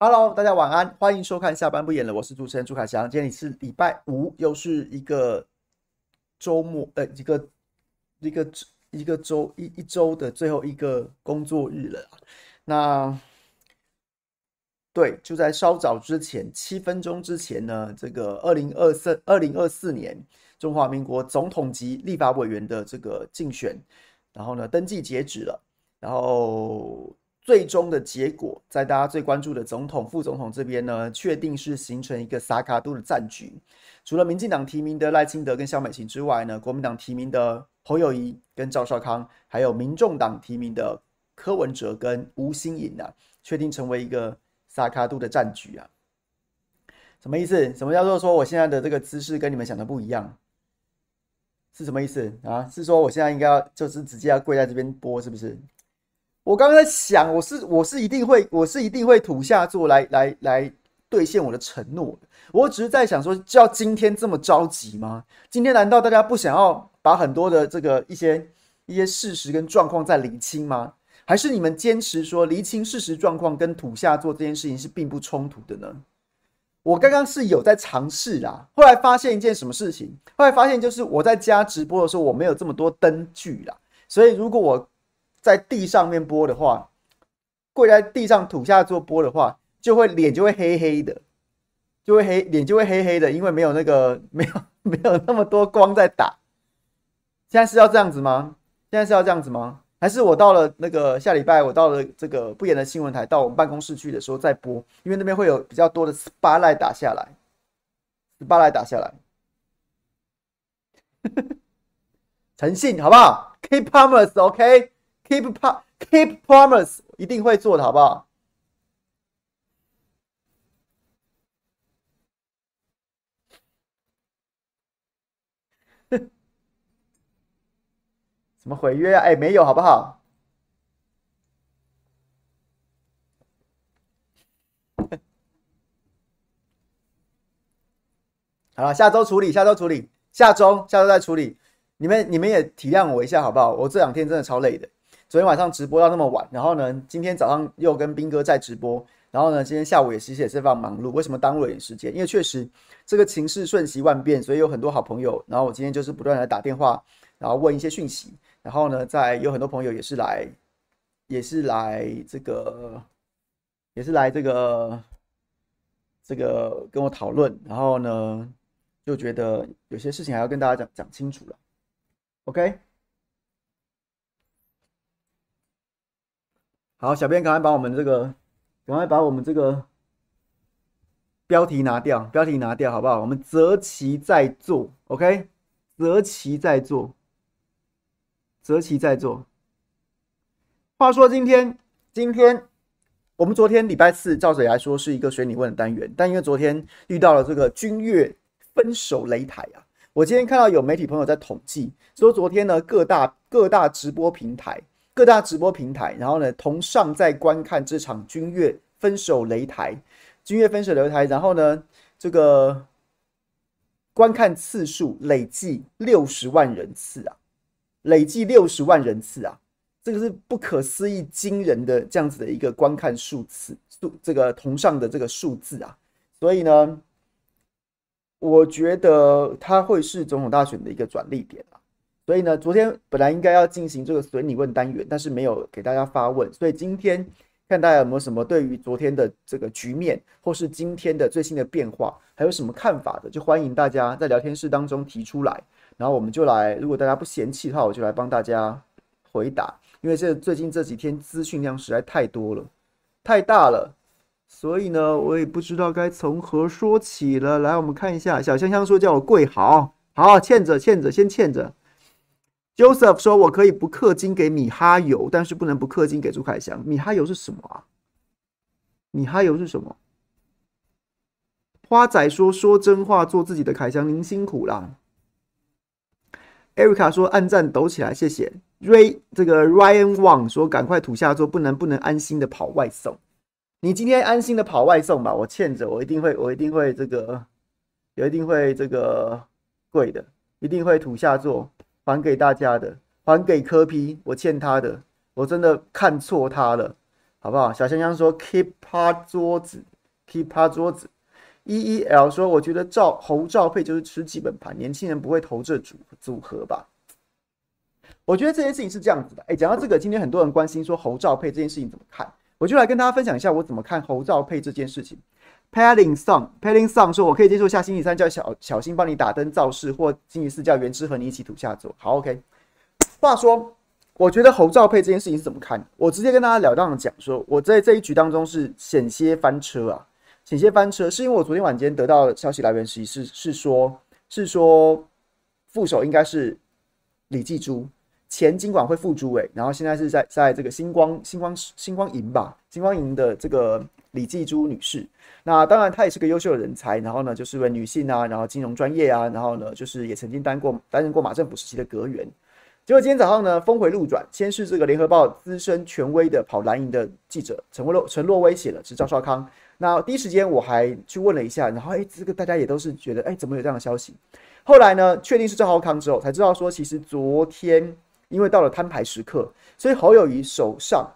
Hello，大家晚安，欢迎收看下班不演了，我是主持人朱凯翔。今天是礼拜五，又是一个周末，呃，一个一个一个周一一周的最后一个工作日了。那对，就在稍早之前，七分钟之前呢，这个二零二四二零二四年中华民国总统级立法委员的这个竞选，然后呢，登记截止了，然后。最终的结果，在大家最关注的总统、副总统这边呢，确定是形成一个萨卡都的战局。除了民进党提名的赖清德跟萧美琴之外呢，国民党提名的侯友宜跟赵少康，还有民众党提名的柯文哲跟吴欣盈啊，确定成为一个萨卡都的战局啊。什么意思？什么叫做说我现在的这个姿势跟你们想的不一样？是什么意思啊？是说我现在应该要就是直接要跪在这边播，是不是？我刚刚在想，我是我是一定会，我是一定会土下座来来来兑现我的承诺。我只是在想说，就要今天这么着急吗？今天难道大家不想要把很多的这个一些一些事实跟状况再厘清吗？还是你们坚持说厘清事实状况跟土下座这件事情是并不冲突的呢？我刚刚是有在尝试啦，后来发现一件什么事情？后来发现就是我在家直播的时候，我没有这么多灯具啦，所以如果我在地上面播的话，跪在地上土下做播的话，就会脸就会黑黑的，就会黑脸就会黑黑的，因为没有那个 没有没有那么多光在打。现在是要这样子吗？现在是要这样子吗？还是我到了那个下礼拜，我到了这个不演的新闻台，到我们办公室去的时候再播，因为那边会有比较多的 s p a l i g h t 打下来 s p a l i g h t 打下来，诚信好不好？Keep promise，OK。Keep pa, keep promise，一定会做的，好不好？什么毁约啊？哎，没有，好不好？好了，下周处理，下周处理，下周下周再处理。你们你们也体谅我一下，好不好？我这两天真的超累的。昨天晚上直播到那么晚，然后呢，今天早上又跟斌哥在直播，然后呢，今天下午也其实也是非常忙碌。为什么耽误了点时间？因为确实这个情势瞬息万变，所以有很多好朋友。然后我今天就是不断的打电话，然后问一些讯息。然后呢，在有很多朋友也是来，也是来这个，也是来这个，这个跟我讨论。然后呢，就觉得有些事情还要跟大家讲讲清楚了。OK。好，小编赶快把我们这个，赶快把我们这个标题拿掉，标题拿掉，好不好？我们择期再做，OK？择期再做，择期再做。话说今天，今天我们昨天礼拜四，照理来说是一个随你问的单元，但因为昨天遇到了这个君越分手擂台啊，我今天看到有媒体朋友在统计，说昨天呢各大各大直播平台。各大直播平台，然后呢，同上在观看这场君悦分手擂台，君悦分手擂台，然后呢，这个观看次数累计六十万人次啊，累计六十万人次啊，这个是不可思议惊人的这样子的一个观看数次数，这个同上的这个数字啊，所以呢，我觉得它会是总统大选的一个转捩点啊。所以呢，昨天本来应该要进行这个随你问单元，但是没有给大家发问。所以今天看大家有没有什么对于昨天的这个局面，或是今天的最新的变化，还有什么看法的，就欢迎大家在聊天室当中提出来。然后我们就来，如果大家不嫌弃的话，我就来帮大家回答。因为这最近这几天资讯量实在太多了，太大了，所以呢，我也不知道该从何说起了。来，我们看一下，小香香说叫我跪好，好，欠着欠着，先欠着。Joseph 说：“我可以不氪金给米哈游，但是不能不氪金给朱凯翔。米哈游是什么啊？米哈游是什么？”花仔说：“说真话，做自己的凯翔，您辛苦啦。”Erica 说：“按赞抖起来，谢谢。”Ray 这个 Ryan Wang 说：“赶快土下座，不能不能安心的跑外送。你今天安心的跑外送吧，我欠着，我一定会，我一定会这个，有一定会这个贵的，一定会土下座。”还给大家的，还给柯 P，我欠他的，我真的看错他了，好好不好？小香香说 keep 趴桌子，keep 趴桌子。E E L 说，我觉得赵侯赵配就是吃基本盘，年轻人不会投这组组合吧？我觉得这件事情是这样子的。哎，讲到这个，今天很多人关心说侯赵配这件事情怎么看，我就来跟大家分享一下我怎么看侯赵配这件事情。Paling Song，Paling Song 说，我可以接受下星期三叫小小新帮你打灯造势，或星期四叫元之和你一起土下座。好，OK。话说。我觉得侯兆配这件事情是怎么看？我直接跟大家了当的讲说，我在这一局当中是险些翻车啊，险些翻车，是因为我昨天晚间得到消息来源是是是说，是说副手应该是李继珠，前金管会副主委，然后现在是在在这个星光星光星光银吧，星光银的这个李继珠女士。那当然她也是个优秀的人才，然后呢就是为女性啊，然后金融专业啊，然后呢就是也曾经担过担任过马政府时期的阁员。结果今天早上呢，峰回路转，先是这个联合报资深权威的跑蓝营的记者陈洛陈洛威写了，是赵少康。那第一时间我还去问了一下，然后哎，这个大家也都是觉得哎，怎么有这样的消息？后来呢，确定是赵少康之后，才知道说，其实昨天因为到了摊牌时刻，所以侯友宜手上，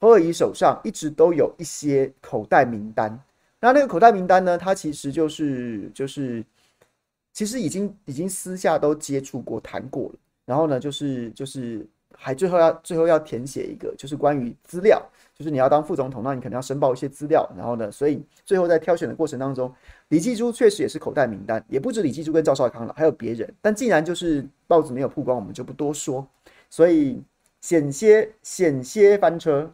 侯友宜手上一直都有一些口袋名单。那那个口袋名单呢，他其实就是就是，其实已经已经私下都接触过谈过了。然后呢，就是就是还最后要最后要填写一个，就是关于资料，就是你要当副总统，那你可能要申报一些资料。然后呢，所以最后在挑选的过程当中，李继珠确实也是口袋名单，也不止李继珠跟赵少康了，还有别人。但既然就是报纸没有曝光，我们就不多说。所以险些险些翻车，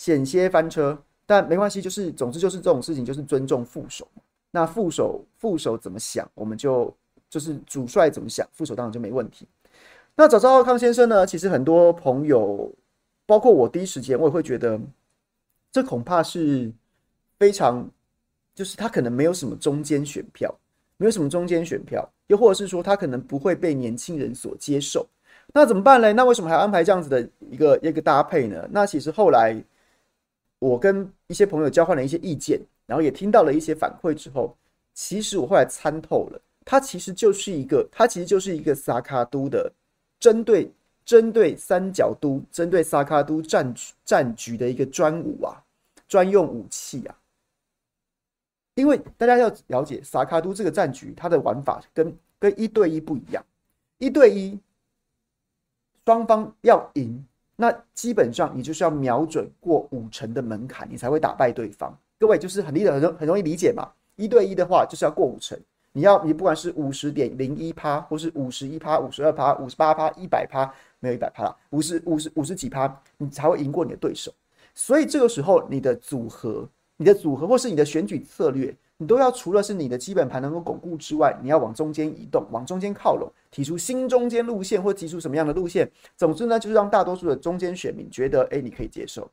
险些翻车，但没关系，就是总之就是这种事情，就是尊重副手。那副手副手怎么想，我们就就是主帅怎么想，副手当然就没问题。那早知道康先生呢？其实很多朋友，包括我，第一时间我也会觉得，这恐怕是非常，就是他可能没有什么中间选票，没有什么中间选票，又或者是说他可能不会被年轻人所接受。那怎么办呢？那为什么还要安排这样子的一个一个搭配呢？那其实后来我跟一些朋友交换了一些意见，然后也听到了一些反馈之后，其实我后来参透了，它其实就是一个，它其实就是一个萨卡都的。针对针对三角都，针对萨卡都战战局的一个专武啊，专用武器啊。因为大家要了解萨卡都这个战局，它的玩法跟跟一对一不一样。一对一，双方要赢，那基本上你就是要瞄准过五成的门槛，你才会打败对方。各位就是很理解，很容很容易理解嘛。一对一的话，就是要过五成。你要你不管是五十点零一趴，或是五十一趴、五十二趴、五十八趴、一百趴，没有一百趴了，五十五十五十几趴，你才会赢过你的对手。所以这个时候，你的组合、你的组合或是你的选举策略，你都要除了是你的基本盘能够巩固之外，你要往中间移动，往中间靠拢，提出新中间路线，或提出什么样的路线。总之呢，就是让大多数的中间选民觉得，哎，你可以接受。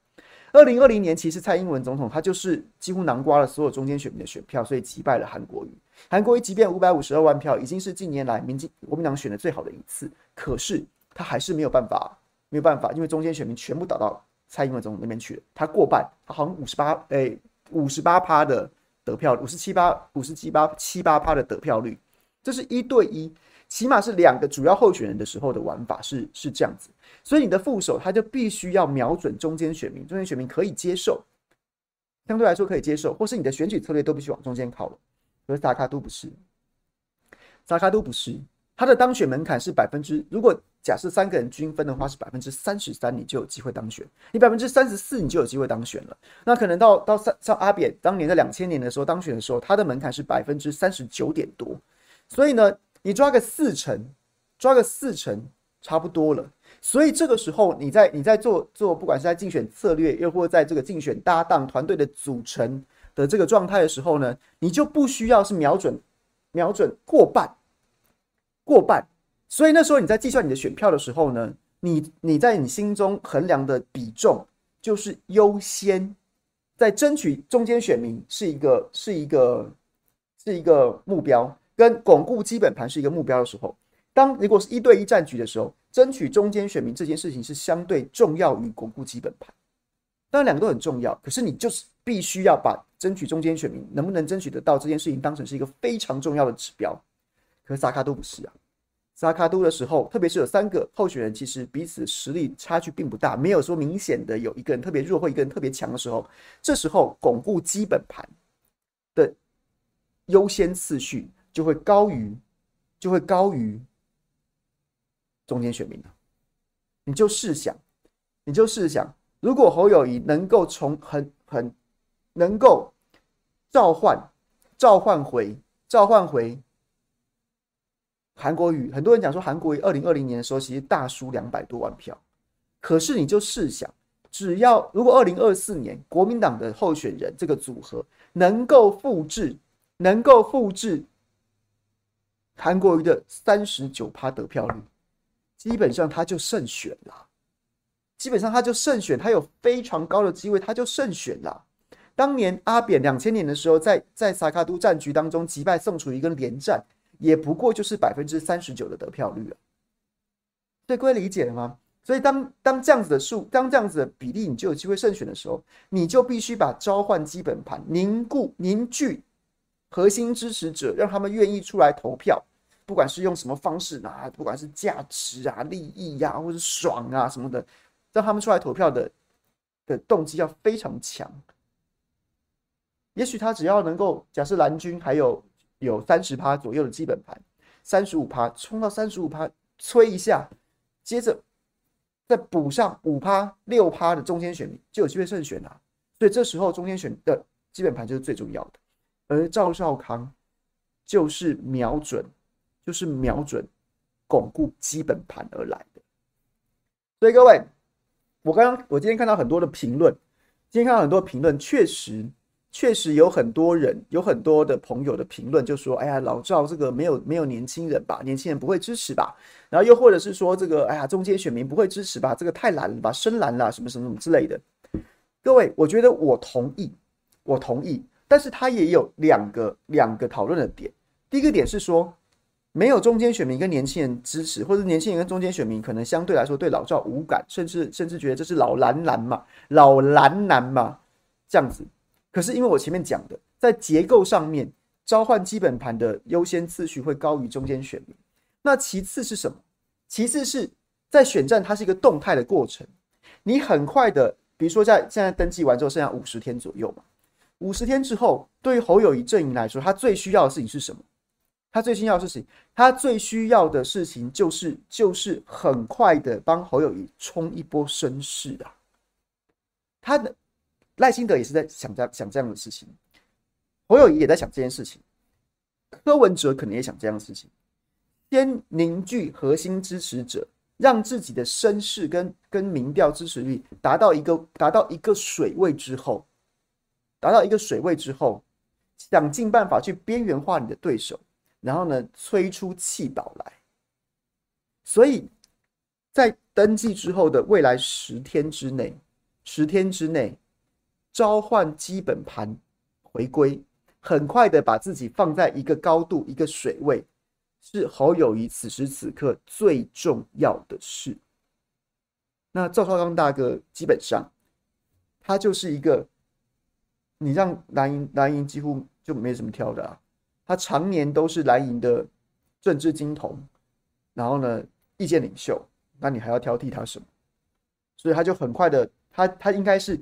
二零二零年，其实蔡英文总统他就是几乎囊括了所有中间选民的选票，所以击败了韩国瑜。韩国瑜即便五百五十二万票，已经是近年来民进国民党选的最好的一次，可是他还是没有办法，没有办法，因为中间选民全部倒到蔡英文总统那边去了。他过半，他好像五十八，诶，五十八趴的得票，五十七八，五十七八七八趴的得票率，这是一对一，起码是两个主要候选人的时候的玩法是是这样子。所以你的副手他就必须要瞄准中间选民，中间选民可以接受，相对来说可以接受，或是你的选举策略都必须往中间靠了。可是萨卡都不是，萨卡都不是，他的当选门槛是百分之，如果假设三个人均分的话是百分之三十三，你就有机会当选。你百分之三十四，你就有机会当选了。那可能到到三像阿扁当年在两千年的时候当选的时候，他的门槛是百分之三十九点多。所以呢，你抓个四成，抓个四成差不多了。所以这个时候你在你在做做，不管是在竞选策略，又或在这个竞选搭档团队的组成。的这个状态的时候呢，你就不需要是瞄准瞄准过半过半，所以那时候你在计算你的选票的时候呢，你你在你心中衡量的比重就是优先在争取中间选民是一个是一个是一个目标，跟巩固基本盘是一个目标的时候，当如果是一对一战局的时候，争取中间选民这件事情是相对重要于巩固基本盘。当然两个都很重要，可是你就是必须要把争取中间选民能不能争取得到这件事情当成是一个非常重要的指标。可是萨卡都不是啊，萨卡都的时候，特别是有三个候选人，其实彼此实力差距并不大，没有说明显的有一个人特别弱或一个人特别强的时候，这时候巩固基本盘的优先次序就会高于，就会高于中间选民了。你就试想，你就试想，如果侯友谊能够从很很能够召唤召唤回召唤回。韩国瑜，很多人讲说韩国瑜二零二零年的时候其实大输两百多万票，可是你就试想，只要如果二零二四年国民党的候选人这个组合能够复制，能够复制韩国瑜的三十九趴得票率，基本上他就胜选了。基本上他就胜选，他有非常高的机会，他就胜选了。当年阿扁两千年的时候在，在在萨卡都战局当中击败宋楚瑜跟连战。也不过就是百分之三十九的得票率啊，对，各位理解了吗？所以当当这样子的数，当这样子的比例，你就有机会胜选的时候，你就必须把召唤基本盘、凝固、凝聚核心支持者，让他们愿意出来投票，不管是用什么方式啊，不管是价值啊、利益呀、或者爽啊什么的，让他们出来投票的的动机要非常强。也许他只要能够，假设蓝军还有。有三十趴左右的基本盘，三十五趴冲到三十五趴，催一下，接着再补上五趴六趴的中间选民，就有机会胜选了。所以这时候中间选的基本盘就是最重要的。而赵少康就是瞄准，就是瞄准巩固基本盘而来的。所以各位，我刚刚我今天看到很多的评论，今天看到很多评论，确实。确实有很多人，有很多的朋友的评论就说：“哎呀，老赵这个没有没有年轻人吧？年轻人不会支持吧？”然后又或者是说：“这个哎呀，中间选民不会支持吧？这个太蓝了吧，深蓝了，什么什么什么之类的。”各位，我觉得我同意，我同意，但是他也有两个两个讨论的点。第一个点是说，没有中间选民跟年轻人支持，或者年轻人跟中间选民可能相对来说对老赵无感，甚至甚至觉得这是老蓝蓝嘛，老蓝蓝嘛，这样子。可是因为我前面讲的，在结构上面，召唤基本盘的优先次序会高于中间选民。那其次是什么？其次是在选战，它是一个动态的过程。你很快的，比如说在现在登记完之后，剩下五十天左右嘛。五十天之后，对于侯友宜阵营来说，他最需要的事情是什么？他最需要的事情，他最需要的事情就是就是很快的帮侯友宜冲一波声势啊。他的。赖清德也是在想这样想这样的事情，侯友谊也在想这件事情，柯文哲可能也想这样的事情，先凝聚核心支持者，让自己的声势跟跟民调支持率达到一个达到一个水位之后，达到一个水位之后，想尽办法去边缘化你的对手，然后呢，催出弃保来。所以在登记之后的未来十天之内，十天之内。召唤基本盘回归，很快的把自己放在一个高度、一个水位，是侯友谊此时此刻最重要的事。那赵少康大哥基本上，他就是一个，你让蓝营蓝营几乎就没什么挑的啊，他常年都是蓝营的政治金童，然后呢，意见领袖，那你还要挑剔他什么？所以他就很快的，他他应该是。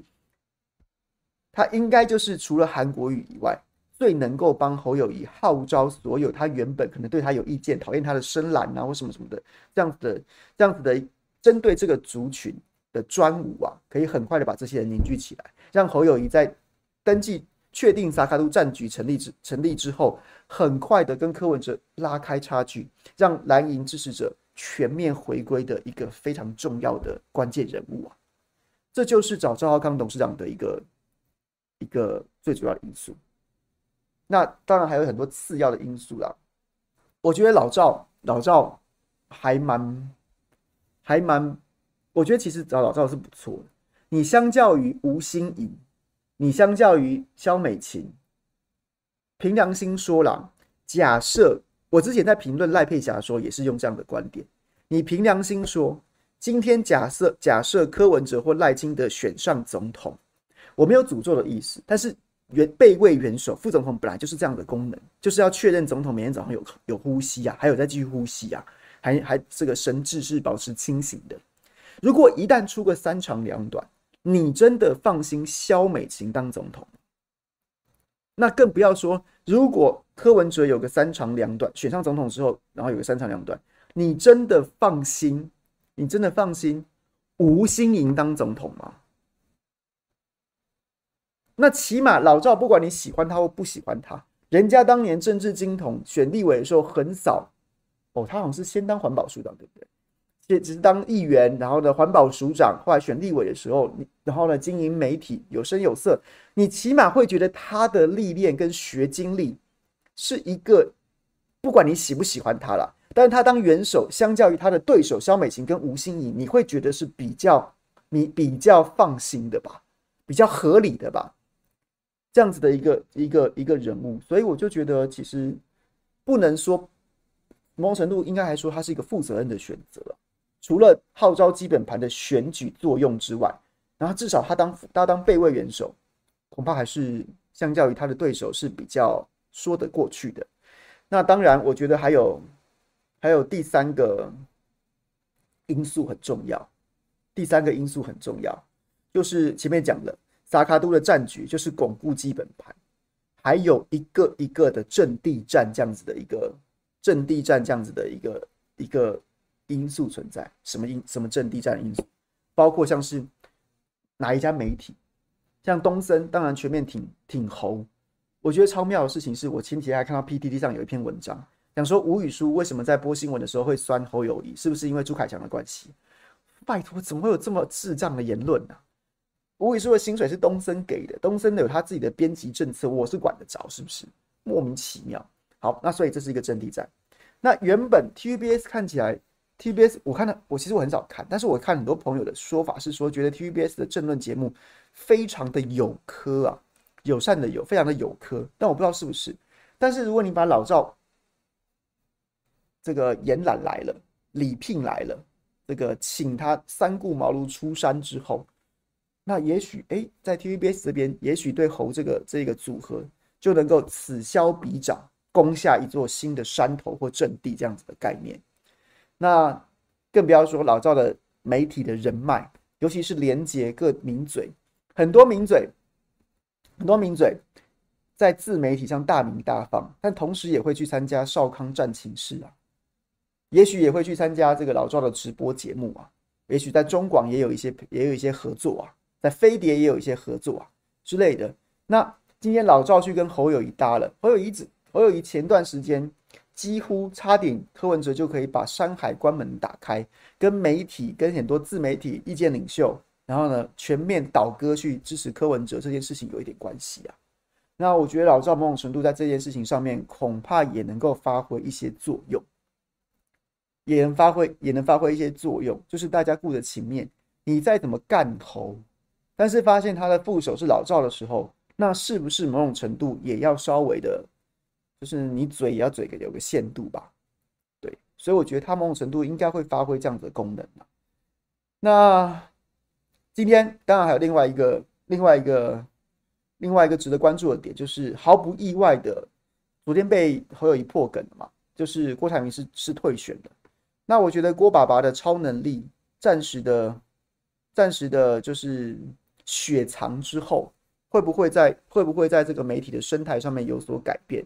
他应该就是除了韩国瑜以外，最能够帮侯友谊号召所有他原本可能对他有意见、讨厌他的深蓝啊或什么什么的这样子的、这样子的针对这个族群的专武啊，可以很快的把这些人凝聚起来，让侯友谊在登记确定萨卡都战局成立之成立之后，很快的跟柯文哲拉开差距，让蓝营支持者全面回归的一个非常重要的关键人物啊！这就是找赵浩康董事长的一个。一个最主要的因素，那当然还有很多次要的因素啦。我觉得老赵老赵还蛮还蛮，我觉得其实找老赵是不错的。你相较于吴欣盈，你相较于萧美琴，凭良心说啦，假设我之前在评论赖佩霞说，也是用这样的观点。你凭良心说，今天假设假设柯文哲或赖清德选上总统。我没有诅咒的意思，但是元备位元首副总统本来就是这样的功能，就是要确认总统每天早上有有呼吸啊，还有在继续呼吸啊，还还这个神智是保持清醒的。如果一旦出个三长两短，你真的放心萧美琴当总统？那更不要说，如果柯文哲有个三长两短，选上总统之后，然后有个三长两短，你真的放心？你真的放心吴欣盈当总统吗？那起码老赵，不管你喜欢他或不喜欢他，人家当年政治金童选立委的时候很少，哦，他好像是先当环保署长，对不对？也只是当议员，然后呢，环保署长，后来选立委的时候，你然后呢，经营媒体有声有色，你起码会觉得他的历练跟学经历是一个，不管你喜不喜欢他啦，但是他当元首，相较于他的对手萧美琴跟吴欣盈，你会觉得是比较你比较放心的吧，比较合理的吧，这样子的一个一个一个人物，所以我就觉得其实不能说某种程度应该还说他是一个负责任的选择。除了号召基本盘的选举作用之外，然后至少他当他当备位元首，恐怕还是相较于他的对手是比较说得过去的。那当然，我觉得还有还有第三个因素很重要，第三个因素很重要，就是前面讲的萨卡都的战局，就是巩固基本盘，还有一个一个的阵地战这样子的一个阵地战这样子的一个一个。因素存在什么因什么阵地战因素，包括像是哪一家媒体，像东森，当然全面挺挺侯。我觉得超妙的事情是我前几天还看到 PTT 上有一篇文章，讲说吴宇舒为什么在播新闻的时候会酸侯友谊，是不是因为朱凯翔的关系？拜托，怎么会有这么智障的言论呢、吴宇舒的薪水是东森给的，东森有他自己的编辑政策，我是管得着是不是？莫名其妙。好，那所以这是一个阵地战。那原本 TVBS 看起来。TVBS 我看到我其实我很少看，但是我看很多朋友的说法是说，觉得 TVBS 的政论节目非常的有科啊，友善的友，非常的有科。但我不知道是不是。但是如果你把老赵这个延揽来了，礼聘来了，这个请他三顾茅庐出山之后，那也许哎、在 TVBS 这边，也许对侯这个这个组合就能够此消彼长，攻下一座新的山头或阵地这样子的概念。那更不要说老赵的媒体的人脉，尤其是连接各名嘴，很多名嘴，很多名嘴在自媒体上大名大放，但同时也会去参加少康战情室啊，也许也会去参加这个老赵的直播节目啊，也许在中广也有一些也有一些合作啊，在飞碟也有一些合作啊之类的。那今天老赵去跟侯友宜搭了，侯友宜子，侯友谊前段时间。几乎差点，柯文哲就可以把山海关门打开，跟媒体、跟很多自媒体、意见领袖，然后呢，全面倒戈去支持柯文哲这件事情有一点关系啊。那我觉得老赵某种程度在这件事情上面，恐怕也能够发挥一些作用，也能发挥也能发挥一些作用，就是大家顾着情面，你再怎么干侯，但是发现他的副手是老赵的时候，那是不是某种程度也要稍微的？就是你嘴也要嘴个有个限度吧，对，所以我觉得他某种程度应该会发挥这样子的功能。那今天当然还有另外一个、另外一个、另外一个值得关注的点，就是毫不意外的，昨天被侯友宜破梗了嘛，就是郭台铭是是退选的。那我觉得郭爸爸的超能力暂时的、暂时的，就是雪藏之后，会不会在会不会在这个媒体的生态上面有所改变？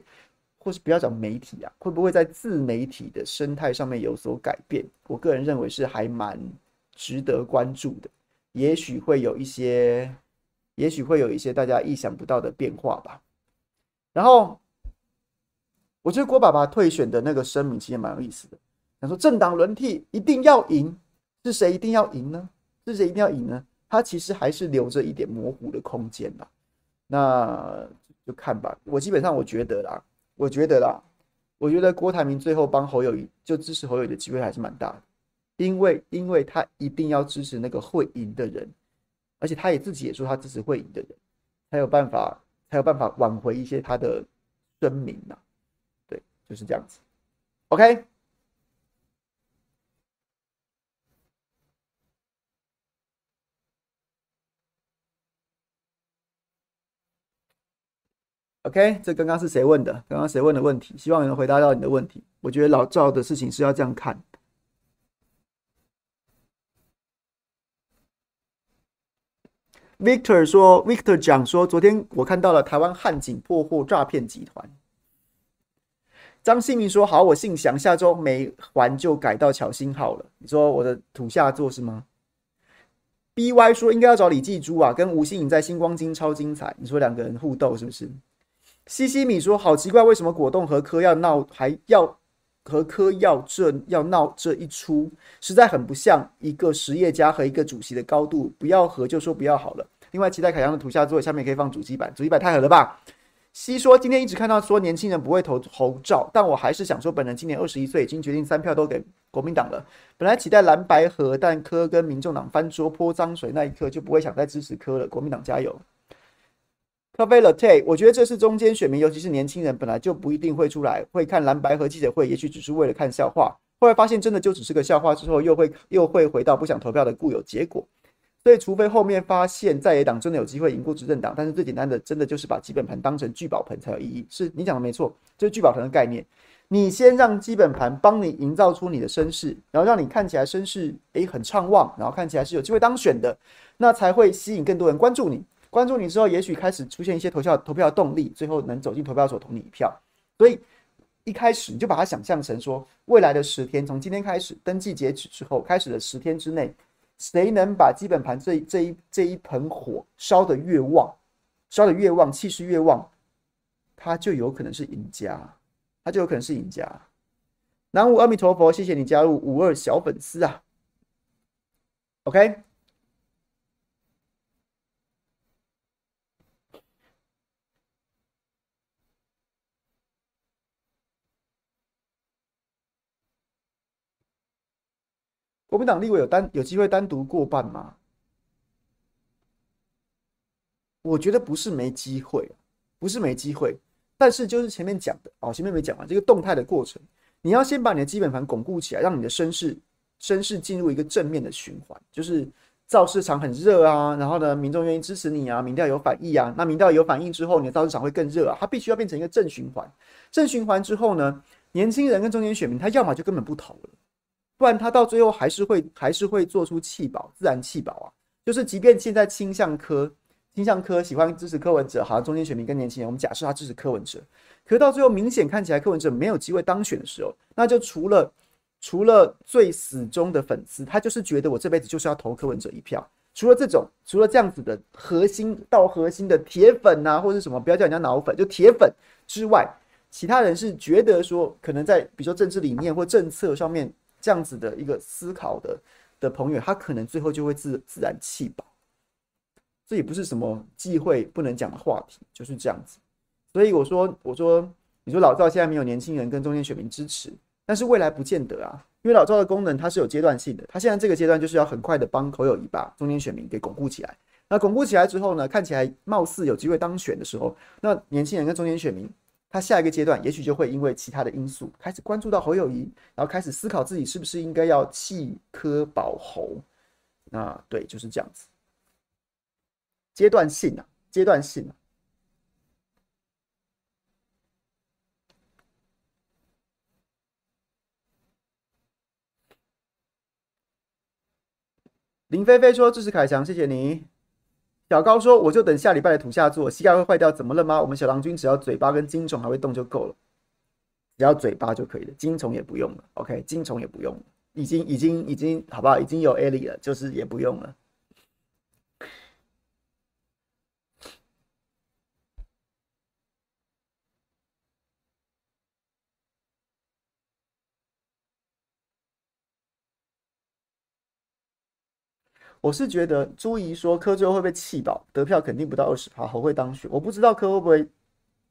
或是不要讲媒体啊，会不会在自媒体的生态上面有所改变？我个人认为是还蛮值得关注的，也许会有一些，也许会有一些大家意想不到的变化吧。然后，我觉得郭爸爸退选的那个声明其实蛮有意思的。他说政党轮替一定要赢，是谁一定要赢呢？是谁一定要赢呢？他其实还是留着一点模糊的空间吧。那就看吧。我基本上我觉得啦。我觉得啦，我觉得郭台铭最后帮侯友谊就支持侯友宜的机会还是蛮大的，因为因为他一定要支持那个会赢的人，而且他也自己也说他支持会赢的人，才有办法才有办法挽回一些他的声名呐，对，就是这样子，OK。OK，这刚刚是谁问的？刚刚谁问的问题，希望你能回答到你的问题。我觉得老赵的事情是要这样看。Victor 说 Victor 讲说昨天我看到了台湾汉景破获诈骗集团。张新明说好，我姓祥，下周没完就改到乔新好了。你说我的土下座是吗？BY 说应该要找李继珠啊，跟吴欣颖在星光金超精彩，你说两个人互斗是不是？西西米说，好奇怪，为什么果冻和科要闹，还要和科要这要闹这一出，实在很不像一个实业家和一个主席的高度。不要和就说不要好了。另外，期待凯阳的土下座下面可以放主机板，主机板太狠了吧？西说今天一直看到说年轻人不会投侯照，但我还是想说，本人今年二十一岁，已经决定三票都给国民党了。本来期待蓝白合，但科跟民众党翻桌泼脏水那一刻，就不会想再支持科了。国民党加油！咖啡 latte，我觉得这是中间选民，尤其是年轻人，本来就不一定会出来，会看蓝白和记者会，也许只是为了看笑话。后来发现真的就只是个笑话，之后又会又会回到不想投票的固有结果。所以，除非后面发现在野党真的有机会赢过执政党，但是最简单的，真的就是把基本盘当成聚宝盆才有意义。是你讲的没错，就是聚宝盆的概念。你先让基本盘帮你营造出你的声势，然后让你看起来声势诶很畅旺，然后看起来是有机会当选的，那才会吸引更多人关注你。关注你之后，也许开始出现一些投票投票的动力，最后能走进投票所投你一票。所以一开始你就把它想象成说，未来的十天，从今天开始登记截止之后，开始的十天之内，谁能把基本盘这这一这一盆火烧得越旺，烧得越旺，气势越旺，他就有可能是赢家，他就有可能是赢家。南无阿弥陀佛，谢谢你加入五二小粉丝啊。OK。国民党立委有单有机会单独过半吗？我觉得不是没机会，不是没机会，但是就是前面讲的哦，前面没讲完这个动态的过程，你要先把你的基本盘巩固起来，让你的声势声势进入一个正面的循环，就是造市场很热啊，然后呢，民众愿意支持你啊，民调有反应啊，那民调有反应之后，你的造市场会更热啊，它必须要变成一个正循环，正循环之后呢，年轻人跟中年选民他要么就根本不投了。不然他到最后还是会还是会做出弃保，自然弃保啊。就是即便现在倾向科，倾向科喜欢支持柯文哲，好像中间选民跟年轻人，我们假设他支持柯文哲，可是到最后明显看起来柯文哲没有机会当选的时候，那就除了除了最死忠的粉丝，他就是觉得我这辈子就是要投柯文哲一票。除了这种，除了这样子的核心到核心的铁粉啊，或者什么，不要叫人家脑粉，就铁粉之外，其他人是觉得说，可能在比如说政治理念或政策上面。这样子的一个思考的的朋友，他可能最后就会自自然弃保，这也不是什么忌讳不能讲的话题，就是这样子。所以我说，我说，你说老赵现在没有年轻人跟中间选民支持，但是未来不见得啊，因为老赵的功能它是有阶段性的，他现在这个阶段就是要很快的帮口友一把中间选民给巩固起来。那巩固起来之后呢，看起来貌似有机会当选的时候，那年轻人跟中间选民。他下一个阶段，也许就会因为其他的因素开始关注到侯友谊，然后开始思考自己是不是应该要弃科保侯。那对，就是这样子，阶段性啊，阶段性。林菲菲说：“支持凯翔，谢谢你。”小高说：“我就等下礼拜的土下座，膝盖会坏掉，怎么了吗？我们小郎君只要嘴巴跟精虫还会动就够了，只要嘴巴就可以了，精虫也不用了。OK，精虫也不用了，已经已经已经好不好？已经有 Ali 了，就是也不用了。”我是觉得朱怡说柯最后会被弃保，得票肯定不到二十趴，侯会当选。我不知道柯会不会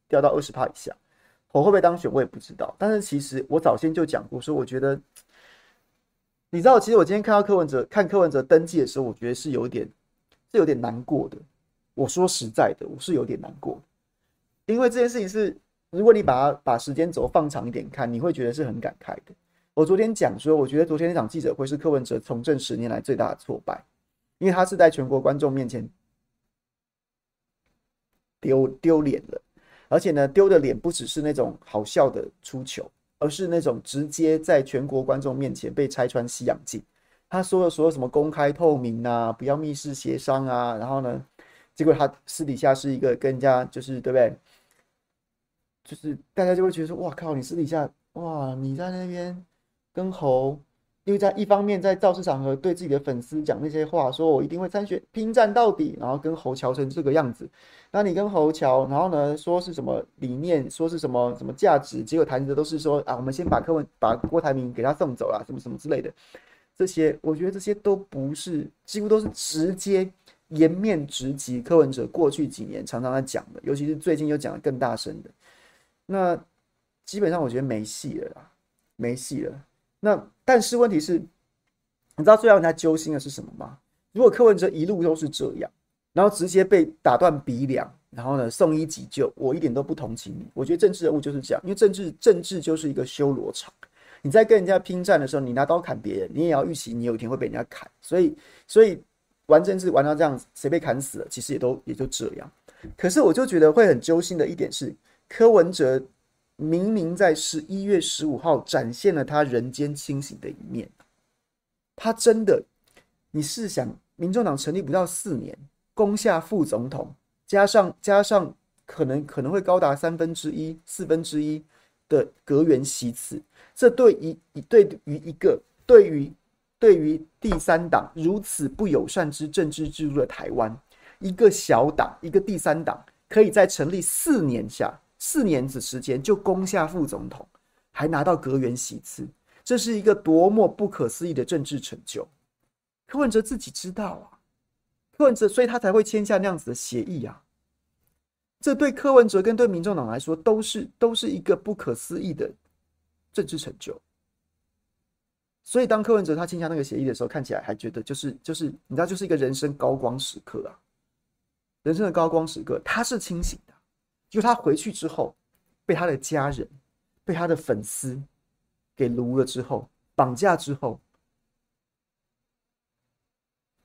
掉到二十趴以下，侯会不会当选我也不知道。但是其实我早先就讲过，说我觉得，你知道，其实我今天看到柯文哲看柯文哲登记的时候，我觉得是有点是有点难过的。我说实在的，我是有点难过，因为这件事情是，如果你把它把时间轴放长一点看，你会觉得是很感慨的。我昨天讲说，我觉得昨天那场记者会是柯文哲从政十年来最大的挫败。因为他是在全国观众面前丢丢脸了，而且呢，丢的脸不只是那种好笑的出糗，而是那种直接在全国观众面前被拆穿西洋镜。他说了所有什么公开透明啊，不要密室协商啊，然后呢，结果他私底下是一个跟人家就是对不对？就是大家就会觉得说，哇靠，你私底下哇你在那边跟猴。因为在一方面在造势场合对自己的粉丝讲那些话，说我一定会参选，拼战到底，然后跟侯乔成这个样子。那你跟侯乔，然后呢说是什么理念，说是什么什么价值，结果谈的都是说啊，我们先把柯文把郭台铭给他送走了，什么什么之类的。这些我觉得这些都不是，几乎都是直接颜面直击柯文哲过去几年常常在讲的，尤其是最近又讲的更大声的。那基本上我觉得没戏了啦，没戏了。那但是问题是，你知道最让人家揪心的是什么吗？如果柯文哲一路都是这样，然后直接被打断鼻梁，然后呢送医急救，我一点都不同情你。我觉得政治人物就是这样，因为政治政治就是一个修罗场。你在跟人家拼战的时候，你拿刀砍别人，你也要预期你有一天会被人家砍。所以，所以玩政治玩到这样子，谁被砍死了，其实也都也就这样。可是我就觉得会很揪心的一点是，柯文哲。明明在十一月十五号展现了他人间清醒的一面，他真的，你试想，民众党成立不到四年，攻下副总统，加上加上可能可能会高达三分之一、四分之一的阁员席次，这对于对于一个对于对于第三党如此不友善之政治制度的台湾，一个小党，一个第三党，可以在成立四年下。四年子时间就攻下副总统，还拿到阁员席次，这是一个多么不可思议的政治成就。柯文哲自己知道啊，柯文哲，所以他才会签下那样子的协议啊。这对柯文哲跟对民众党来说，都是都是一个不可思议的政治成就。所以当柯文哲他签下那个协议的时候，看起来还觉得就是就是，你知道，就是一个人生高光时刻啊，人生的高光时刻，他是清醒的。就他回去之后，被他的家人、被他的粉丝给掳了之后，绑架之后，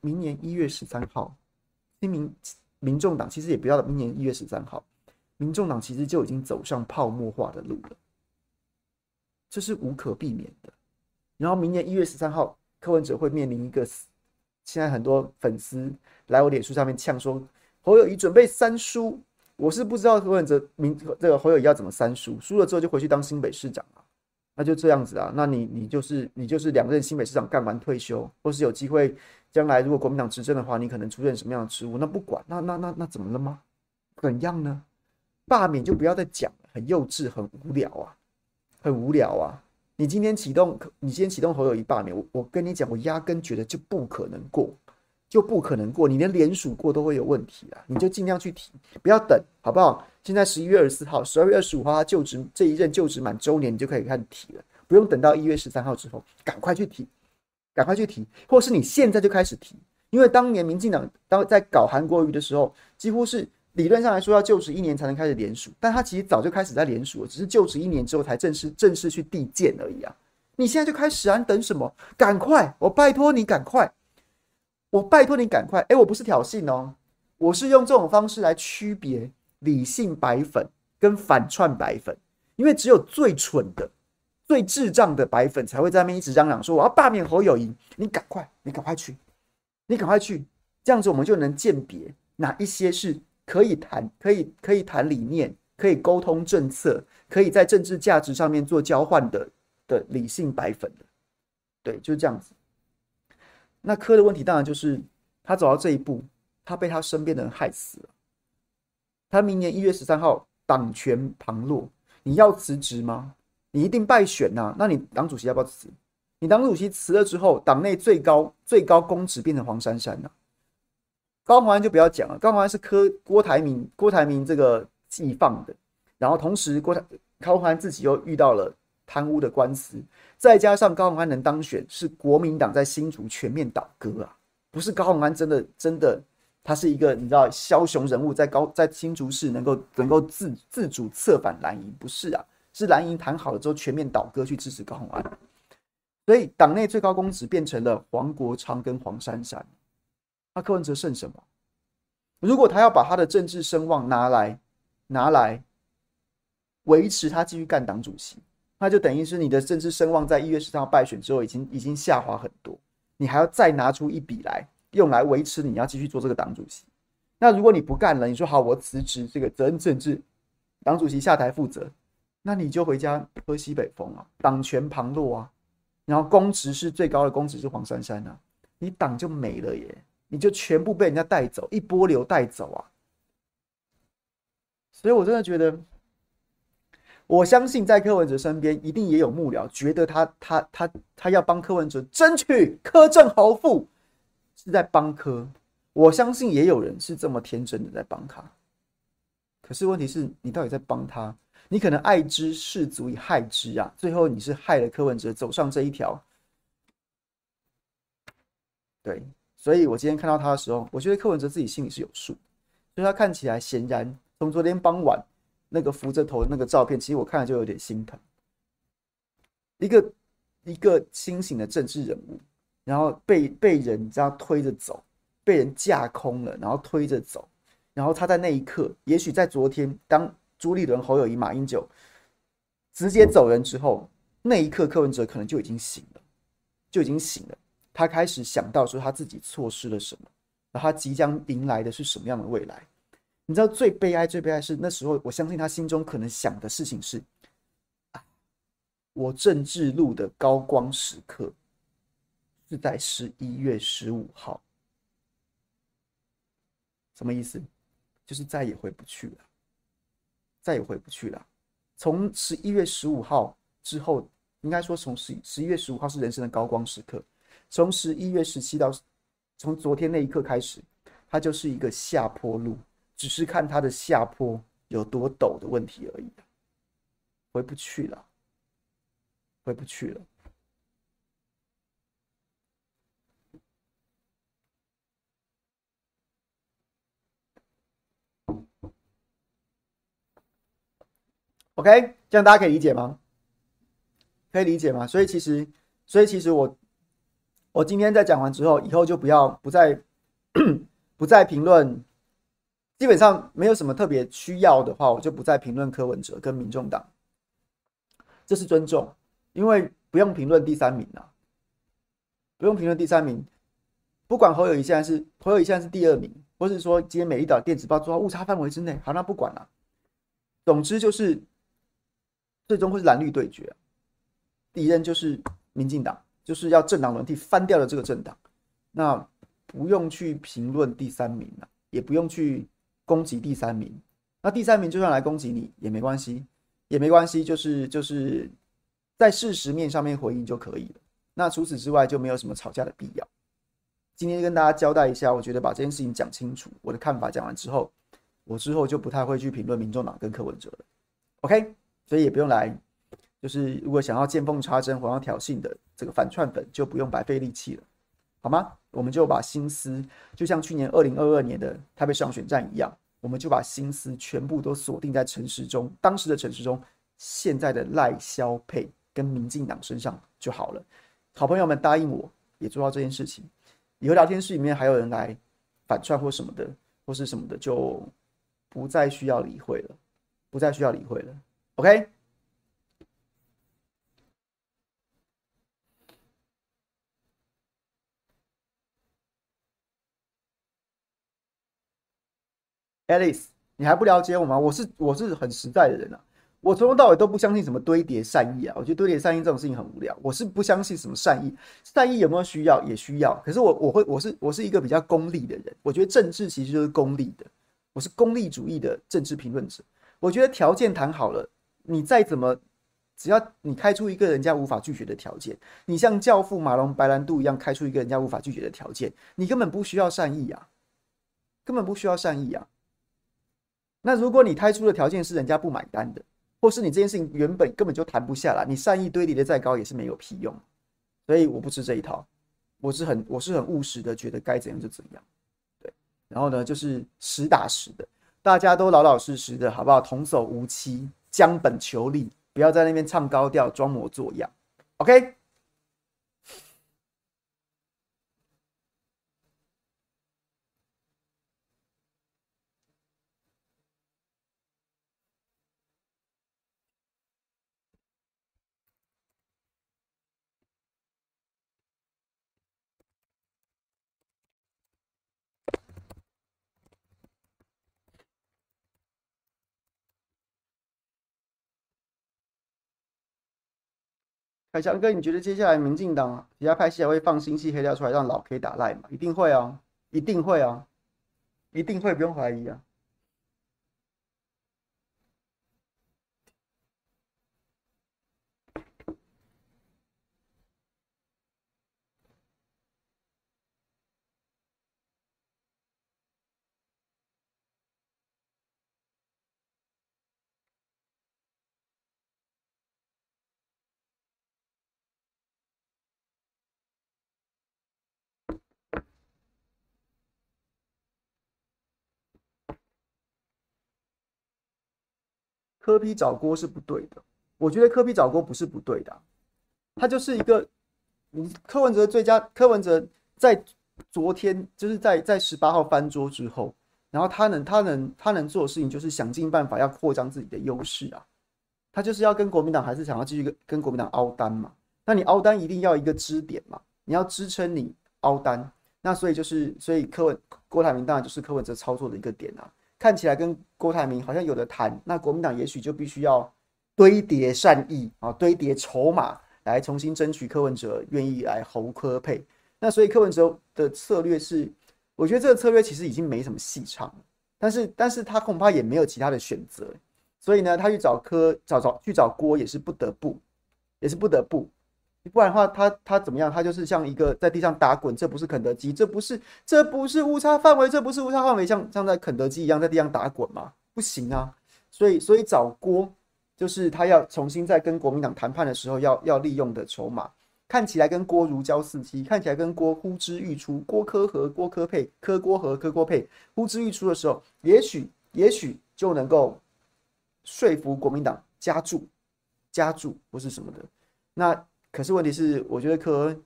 明年一月十三号，新民民众党其实也不要到明年一月十三号，民众党其实就已经走上泡沫化的路了，这是无可避免的。然后明年一月十三号，柯文哲会面临一个死，现在很多粉丝来我脸书上面呛说，侯友宜准备三输。我是不知道柯文哲民这个侯友谊要怎么三输，输了之后就回去当新北市长啊，那就这样子啊。那你你就是你就是两任新北市长干完退休，或是有机会将来如果国民党执政的话，你可能出任什么样的职务？那不管，那那那那怎么了吗？怎样呢？罢免就不要再讲了，很幼稚，很无聊啊，很无聊啊。你今天启动，你今天启动侯友谊罢免，我我跟你讲，我压根觉得就不可能过。就不可能过，你连连署过都会有问题啊！你就尽量去提，不要等，好不好？现在十一月二十四号，十二月二十五号他就职这一任就职满周年，你就可以开始提了，不用等到一月十三号之后，赶快去提，赶快去提，或是你现在就开始提，因为当年民进党当在搞韩国瑜的时候，几乎是理论上来说要就职一年才能开始连署，但他其实早就开始在连署了，只是就职一年之后才正式正式去递件而已啊！你现在就开始啊？你等什么？赶快，我拜托你赶快。我拜托你赶快！哎，我不是挑衅哦，我是用这种方式来区别理性白粉跟反串白粉，因为只有最蠢的、最智障的白粉才会在那边一直嚷嚷说我要罢免侯友宜。你赶快，你赶快去，你赶快去，这样子我们就能鉴别哪一些是可以谈、可以可以谈理念、可以沟通政策、可以在政治价值上面做交换的的理性白粉的。对，就这样子。那柯的问题当然就是他走到这一步，他被他身边的人害死了。他明年一月十三号党权旁落，你要辞职吗？你一定败选呐、那你党主席要不要辞？你党主席辞了之后，党内最高最高公职变成黄珊珊呐、高虹安就不要讲了，高虹安是柯郭台铭郭台铭这个寄放的，然后同时郭台高虹安自己又遇到了。贪污的官司，再加上高虹安能当选，是国民党在新竹全面倒戈啊！不是高虹安真的真的，他是一个你知道枭雄人物，在高在新竹市能够能够自自主策反蓝营，不是啊，是蓝营谈好了之后全面倒戈去支持高虹安，所以党内最高公职变成了黄国昌跟黄珊珊，那柯文哲剩什么？如果他要把他的政治声望拿来拿来维持他继续干党主席。那就等于是你的政治声望在一月十三号败选之后，已经已经下滑很多。你还要再拿出一笔来用来维持你要继续做这个党主席。那如果你不干了，你说好，我辞职，这个责任政治，党主席下台负责，那你就回家喝西北风啊，党权旁落啊，然后公职是最高的公职是黄珊珊啊，你党就没了耶，你就全部被人家带走，一波流带走啊。所以我真的觉得。我相信在柯文哲身边一定也有幕僚，觉得他他他他要帮柯文哲争取柯政侯府，是在帮柯。我相信也有人是这么天真的在帮他。可是问题是你到底在帮他？你可能爱之是足以害之啊！最后你是害了柯文哲走上这一条。对，所以我今天看到他的时候，我觉得柯文哲自己心里是有数，所以他看起来显然从昨天傍晚。那个扶着头的那个照片，其实我看了就有点心疼。一个一个清醒的政治人物，然后被被人这样推着走，被人架空了，然后推着走，然后他在那一刻，也许在昨天，当朱立伦、侯友谊、马英九直接走人之后，那一刻柯文哲可能就已经醒了，就已经醒了。他开始想到说他自己错失了什么，然后他即将迎来的是什么样的未来。你知道最悲哀、最悲哀是那时候，我相信他心中可能想的事情是：我政治路的高光时刻是在十一月十五号。什么意思？就是再也回不去了，再也回不去了。从十一月十五号之后，应该说从十十一月十五号是人生的高光时刻，从十一月十七到从昨天那一刻开始，它就是一个下坡路。只是看他的下坡有多陡的问题而已，回不去了，回不去了。OK，这样大家可以理解吗？可以理解吗？所以其实，所以其实我，我今天在讲完之后，以后就不要不再 不再评论。基本上没有什么特别需要的话，我就不再评论柯文哲跟民众党，这是尊重，因为不用评论第三名啊，不用评论第三名，不管侯友宜现在是侯友宜现在是第二名，或是说今天美丽岛电子报做到误差范围之内，好，那不管了，总之就是最终会是蓝绿对决，敌人就是民进党，就是要政党轮替翻掉了这个政党，那不用去评论第三名了，也不用去。攻击第三名，那第三名就算来攻击你也没关系，也没关系，就是就是在事实面上面回应就可以了。那除此之外就没有什么吵架的必要。今天跟大家交代一下，我觉得把这件事情讲清楚，我的看法讲完之后，我之后就不太会去评论民众党跟柯文哲了。OK，所以也不用来，就是如果想要见缝插针、或要挑衅的这个反串粉，就不用白费力气了。好吗？我们就把心思，就像去年二零二二年的台北市长选战一样，我们就把心思全部都锁定在陈时中，当时的陈时中，现在的赖萧配跟民进党身上就好了。好朋友们答应我，也做到这件事情。以后聊天室里面还有人来反串或什么的，或是什么的，就不再需要理会了，不再需要理会了。OK。Alice，你还不了解我吗？我是我是很实在的人啊，我从头到尾都不相信什么堆叠善意啊。我觉得堆叠善意这种事情很无聊。我是不相信什么善意，善意有没有需要也需要。可是我我会我是我是一个比较功利的人。我觉得政治其实就是功利的，我是功利主义的政治评论者。我觉得条件谈好了，你再怎么，只要你开出一个人家无法拒绝的条件，你像教父马龙白兰度一样开出一个人家无法拒绝的条件，你根本不需要善意啊，根本不需要善意啊。那如果你开出的条件是人家不买单的，或是你这件事情原本根本就谈不下来，你善意堆叠的再高也是没有屁用。所以我不吃这一套，我是很我是很务实的，觉得该怎样就怎样。对，然后呢，就是实打实的，大家都老老实实的，好不好？童叟无欺，将本求利，不要在那边唱高调，装模作样。OK。凯翔哥，你觉得接下来民进党其他派系还会放新戏黑料出来让老 K 打赖吗？一定会啊，一定会啊，一定会，不用怀疑啊。柯 P 找郭是不对的，我觉得柯 P 找郭不是不对的，他就是一个，你柯文哲最佳，柯文哲在昨天就是在在十八号翻桌之后，然后他能他能他能做的事情就是想尽办法要扩张自己的优势啊，他就是要跟国民党还是想要继续跟跟国民党凹单嘛，那你凹单一定要一个支点嘛，你要支撑你凹单，那所以就是所以柯文郭台铭当然就是柯文哲操作的一个点啊。看起来跟郭台铭好像有的谈，那国民党也许就必须要堆叠善意啊，堆叠筹码来重新争取柯文哲愿意来侯科配。那所以柯文哲的策略是，我觉得这个策略其实已经没什么戏唱了。但是，但是他恐怕也没有其他的选择，所以呢，他去找柯找找去找郭也是不得不，也是不得不。不然的话，他他怎么样？他就是像一个在地上打滚，这不是肯德基，这不是这不是误差范围，这不是误差范围，像像在肯德基一样在地上打滚吗？不行啊！所以所以找郭就是他要重新在跟国民党谈判的时候要要利用的筹码，看起来跟郭如胶似漆，看起来跟郭呼之欲出，郭柯和郭柯配，柯郭和柯郭配，呼之欲出的时候，也许也许就能够说服国民党加注加注或是什么的那。可是问题是，我觉得柯，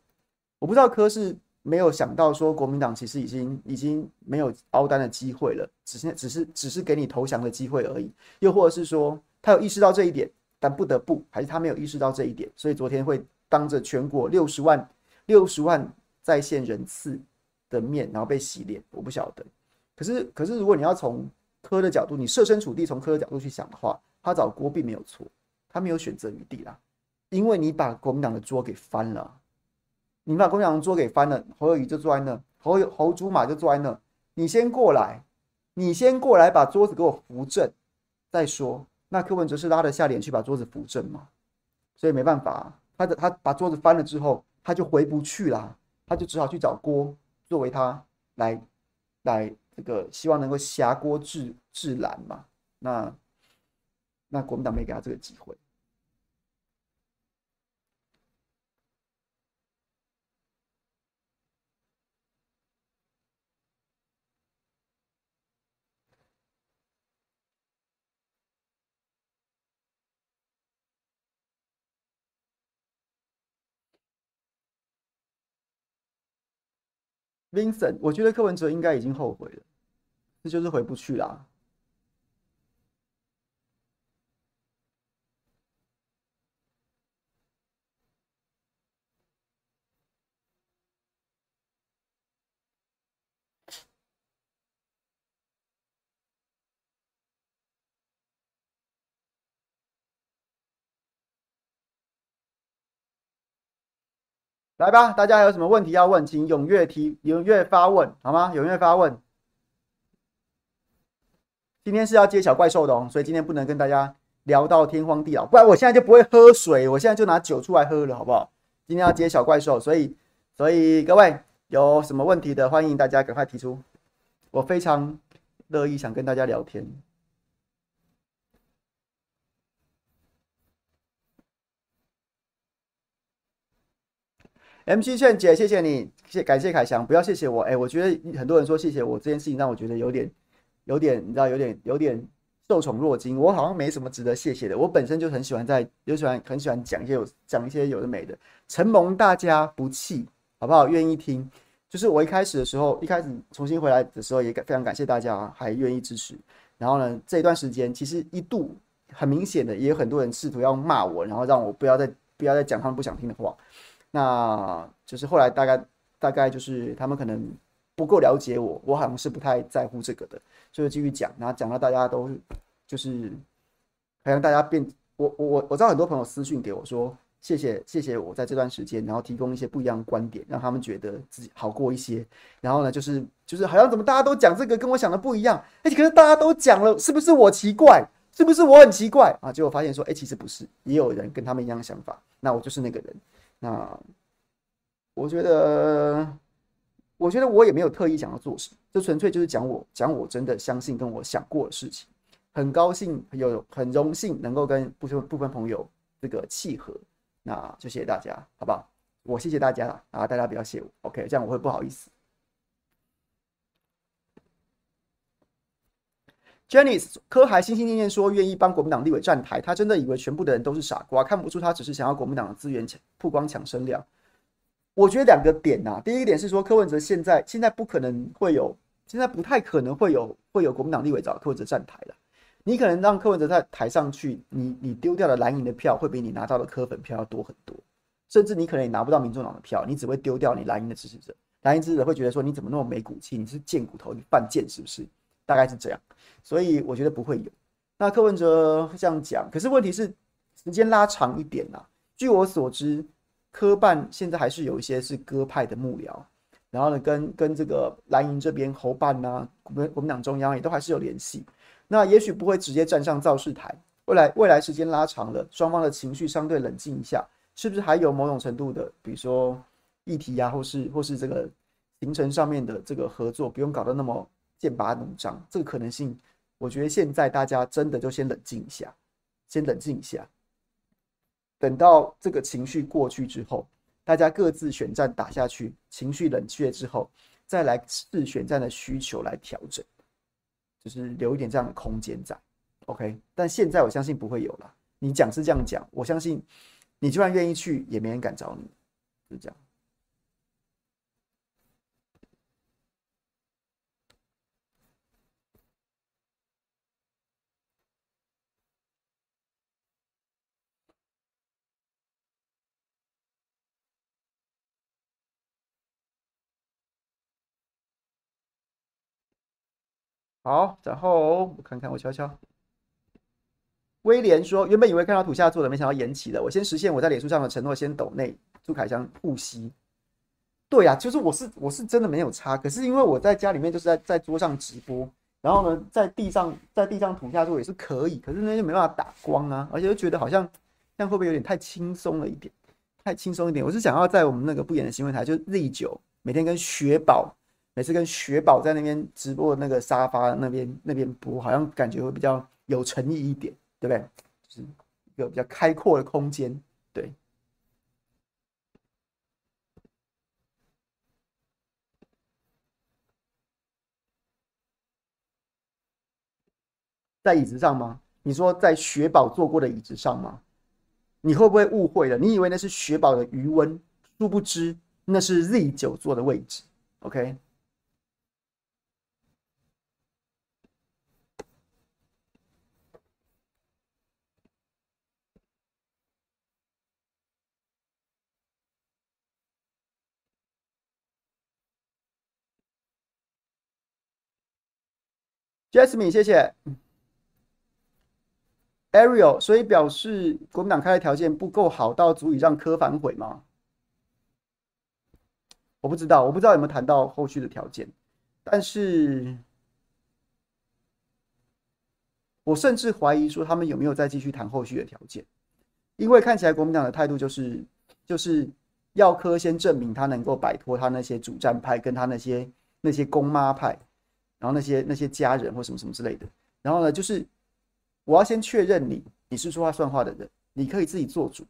我不知道柯是没有想到说国民党其实已经已经没有凹单的机会了，只是只是只是给你投降的机会而已。又或者是说他有意识到这一点，但不得不，还是他没有意识到这一点，所以昨天会当着全国六十万六十万在线人次的面，然后被洗脸。我不晓得。可是可是，如果你要从柯的角度，你设身处地从柯的角度去想的话，他找郭并没有错，他没有选择余地啦。因为你把国民党的桌给翻了，你把国民党的桌给翻了，侯友谊就坐在那，侯侯祖马就坐在那。你先过来，你先过来把桌子给我扶正，再说。那柯文哲是拉得下脸去把桌子扶正嘛？所以没办法，他的他把桌子翻了之后，他就回不去了，他就只好去找郭作为他来来这个希望能够挟郭制制蓝嘛。那那国民党没给他这个机会。Vincent，我觉得柯文哲应该已经后悔了，这就是回不去啦。来吧，大家还有什么问题要问，请踊跃提，踊跃发问，好吗？踊跃发问。今天是要接小怪兽的哦，所以今天不能跟大家聊到天荒地老，不然我现在就不会喝水，我现在就拿酒出来喝了，好不好？今天要接小怪兽，所以，所以各位有什么问题的，欢迎大家赶快提出，我非常乐意想跟大家聊天。MC 炫姐，谢谢你，谢感谢凯翔，不要谢谢我。哎、我觉得很多人说谢谢我这件事情，让我觉得有点，有点，你知道，有点，有点受宠若惊。我好像没什么值得谢谢的。我本身就很喜欢在，就喜欢很喜欢讲一些有讲一些有的没的，承蒙大家不弃，好不好？愿意听。就是我一开始的时候，一开始重新回来的时候，也感非常感谢大家还愿意支持。然后呢，这一段时间其实一度很明显的，也有很多人试图要骂我，然后让我不要再不要再讲他们不想听的话。那就是后来大概大概就是他们可能不够了解我，我好像是不太在乎这个的，所以继续讲，然后讲到大家都就是好像大家变我我我我知道很多朋友私信给我说，谢谢谢谢我在这段时间，然后提供一些不一样的观点，让他们觉得自己好过一些。然后呢，就是就是好像怎么大家都讲这个跟我想的不一样，哎，可是大家都讲了，是不是我奇怪？是不是我很奇怪啊？结果发现说，哎，其实不是，也有人跟他们一样的想法。那我就是那个人。那我觉得，我觉得我也没有特意想要做什么，这纯粹就是讲我讲我真的相信跟我想过的事情。很高兴有很荣幸能够跟部分部分朋友这个契合。那就谢谢大家，好不好？我谢谢大家了啊！大家不要谢我，OK？这样我会不好意思。Janice 柯还心心念念说愿意帮国民党立委站台，他真的以为全部的人都是傻瓜，看不出他只是想要国民党的资源抢曝光抢声量。我觉得两个点呐、啊，第一个点是说柯文哲现在现在不可能会有，现在不太可能会有会有国民党立委找柯文哲站台了。你可能让柯文哲在台上去，你你丢掉的蓝营的票会比你拿到的柯粉票要多很多，甚至你可能也拿不到民众党的票，你只会丢掉你蓝营的支持者，蓝营支持者会觉得说你怎么那么没骨气，你是贱骨头，你犯贱是不是？大概是这样，所以我觉得不会有。那柯文哲这样讲，可是问题是时间拉长一点呐、啊。据我所知，柯办现在还是有一些是鸽派的幕僚，然后呢，跟跟这个蓝营这边侯办呐，国民国民党中央也都还是有联系。那也许不会直接站上造势台，未来未来时间拉长了，双方的情绪相对冷静一下，是不是还有某种程度的，比如说议题呀、或是或是这个行程上面的这个合作，不用搞得那么剑拔弩张，这个可能性，我觉得现在大家真的就先冷静一下，先冷静一下，等到这个情绪过去之后，大家各自选战打下去，情绪冷却之后，再来视选战的需求来调整。就是留一点这样的空间在，OK，但现在我相信不会有了。你讲是这样讲，我相信你就算愿意去，也没人敢找你，就这样。好，然后我看看，我瞧瞧。威廉说：“原本以为看到土下座的，没想到延期了。我先实现我在脸书上的承诺，先抖内朱凯翔护膝。对呀、就是我是我是真的没有差，可是因为我在家里面就是在在桌上直播，然后呢，在地上在地上土下座也是可以，可是那就没办法打光啊，而且又觉得好像这样会不会有点太轻松了一点？太轻松一点。我是想要在我们那个不演的新闻台，就 Z 九每天跟雪宝。”每次跟雪宝在那边直播那个沙发那边那边播，好像感觉会比较有诚意一点，对不对？就是一个比较开阔的空间，对。在椅子上吗？你说在雪宝坐过的椅子上吗？你会不会误会了？你以为那是雪宝的余温，殊不知那是 Z 九坐的位置。OK。Jasmine，谢谢。Ariel，所以表示国民党开的条件不够好，到足以让柯反悔吗？我不知道，我不知道有没有谈到后续的条件，但是，我甚至怀疑说他们有没有再继续谈后续的条件，因为看起来国民党的态度就是，就是要柯先证明他能够摆脱他那些主战派跟他那些那些公妈派。然后那些那些家人或什么什么之类的，然后呢，就是我要先确认你你是说话算话的人，你可以自己做主。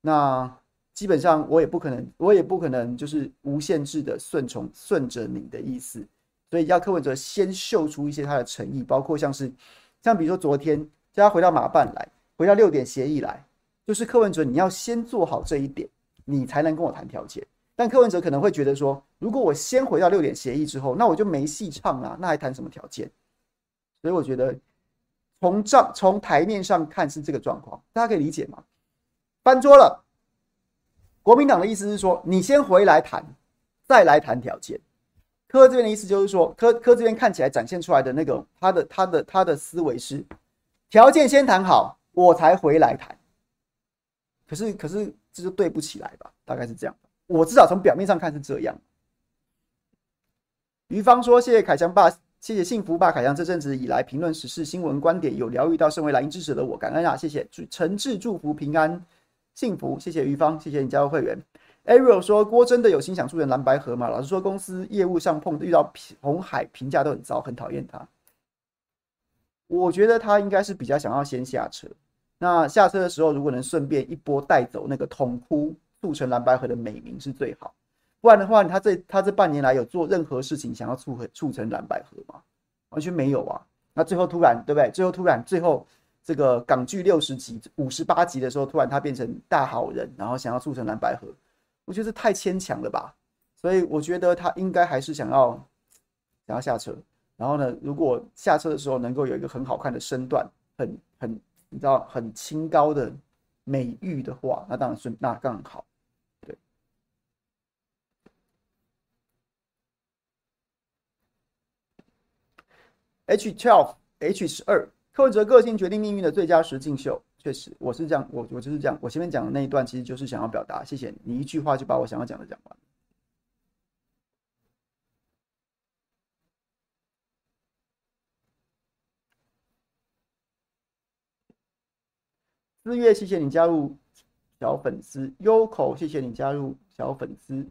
那基本上我也不可能，我也不可能就是无限制的顺从顺着你的意思，所以要柯文哲先秀出一些他的诚意，包括像是像比如说昨天叫他回到马办来，回到六点协议来，就是柯文哲你要先做好这一点，你才能跟我谈条件。但柯文哲可能会觉得说，如果我先回到六点协议之后，那我就没戏唱啊，那还谈什么条件？所以我觉得从账从台面上看是这个状况，大家可以理解吗？翻桌了，国民党的意思是说，你先回来谈，再来谈条件。柯这边的意思就是说，柯柯这边看起来展现出来的那个他的他的他的思维是，条件先谈好，我才回来谈。可是可是这就对不起来吧，大概是这样。我至少从表面上看是这样。于芳说：“谢谢凯翔爸，谢谢幸福爸凯翔这阵子以来评论时事新闻观点，有疗愈到身为蓝营支持的我，感恩啊！谢谢，诚挚祝福平安幸福，谢谢于芳，谢谢你加入会员。” Ariel 说：“郭真的有心想促成蓝白合吗？老实说，公司业务上碰遇到红海评价都很糟，很讨厌他。我觉得他应该是比较想要先下车。那下车的时候，如果能顺便一波带走那个痛哭促成蓝白合的美名是最好。”不然的话，他这他这半年来有做任何事情想要促和促成蓝白合吗？完全没有啊！那最后突然，对不对？最后突然，最后这个港剧六十集、五十八集的时候，突然他变成大好人，然后想要促成蓝白合，我觉得太牵强了吧？所以我觉得他应该还是想要想要下车。然后呢，如果下车的时候能够有一个很好看的身段，很很你知道很清高的美誉的话，那当然是那更好。H twelve H 十二，柯文哲个性决定命运的最佳实境秀，确实，我是这样，我我就是这样，我前面讲的那一段其实就是想要表达，谢谢你，你一句话就把我想要讲的讲完。四月，谢谢你加入小粉丝，Yoko，谢谢你加入小粉丝。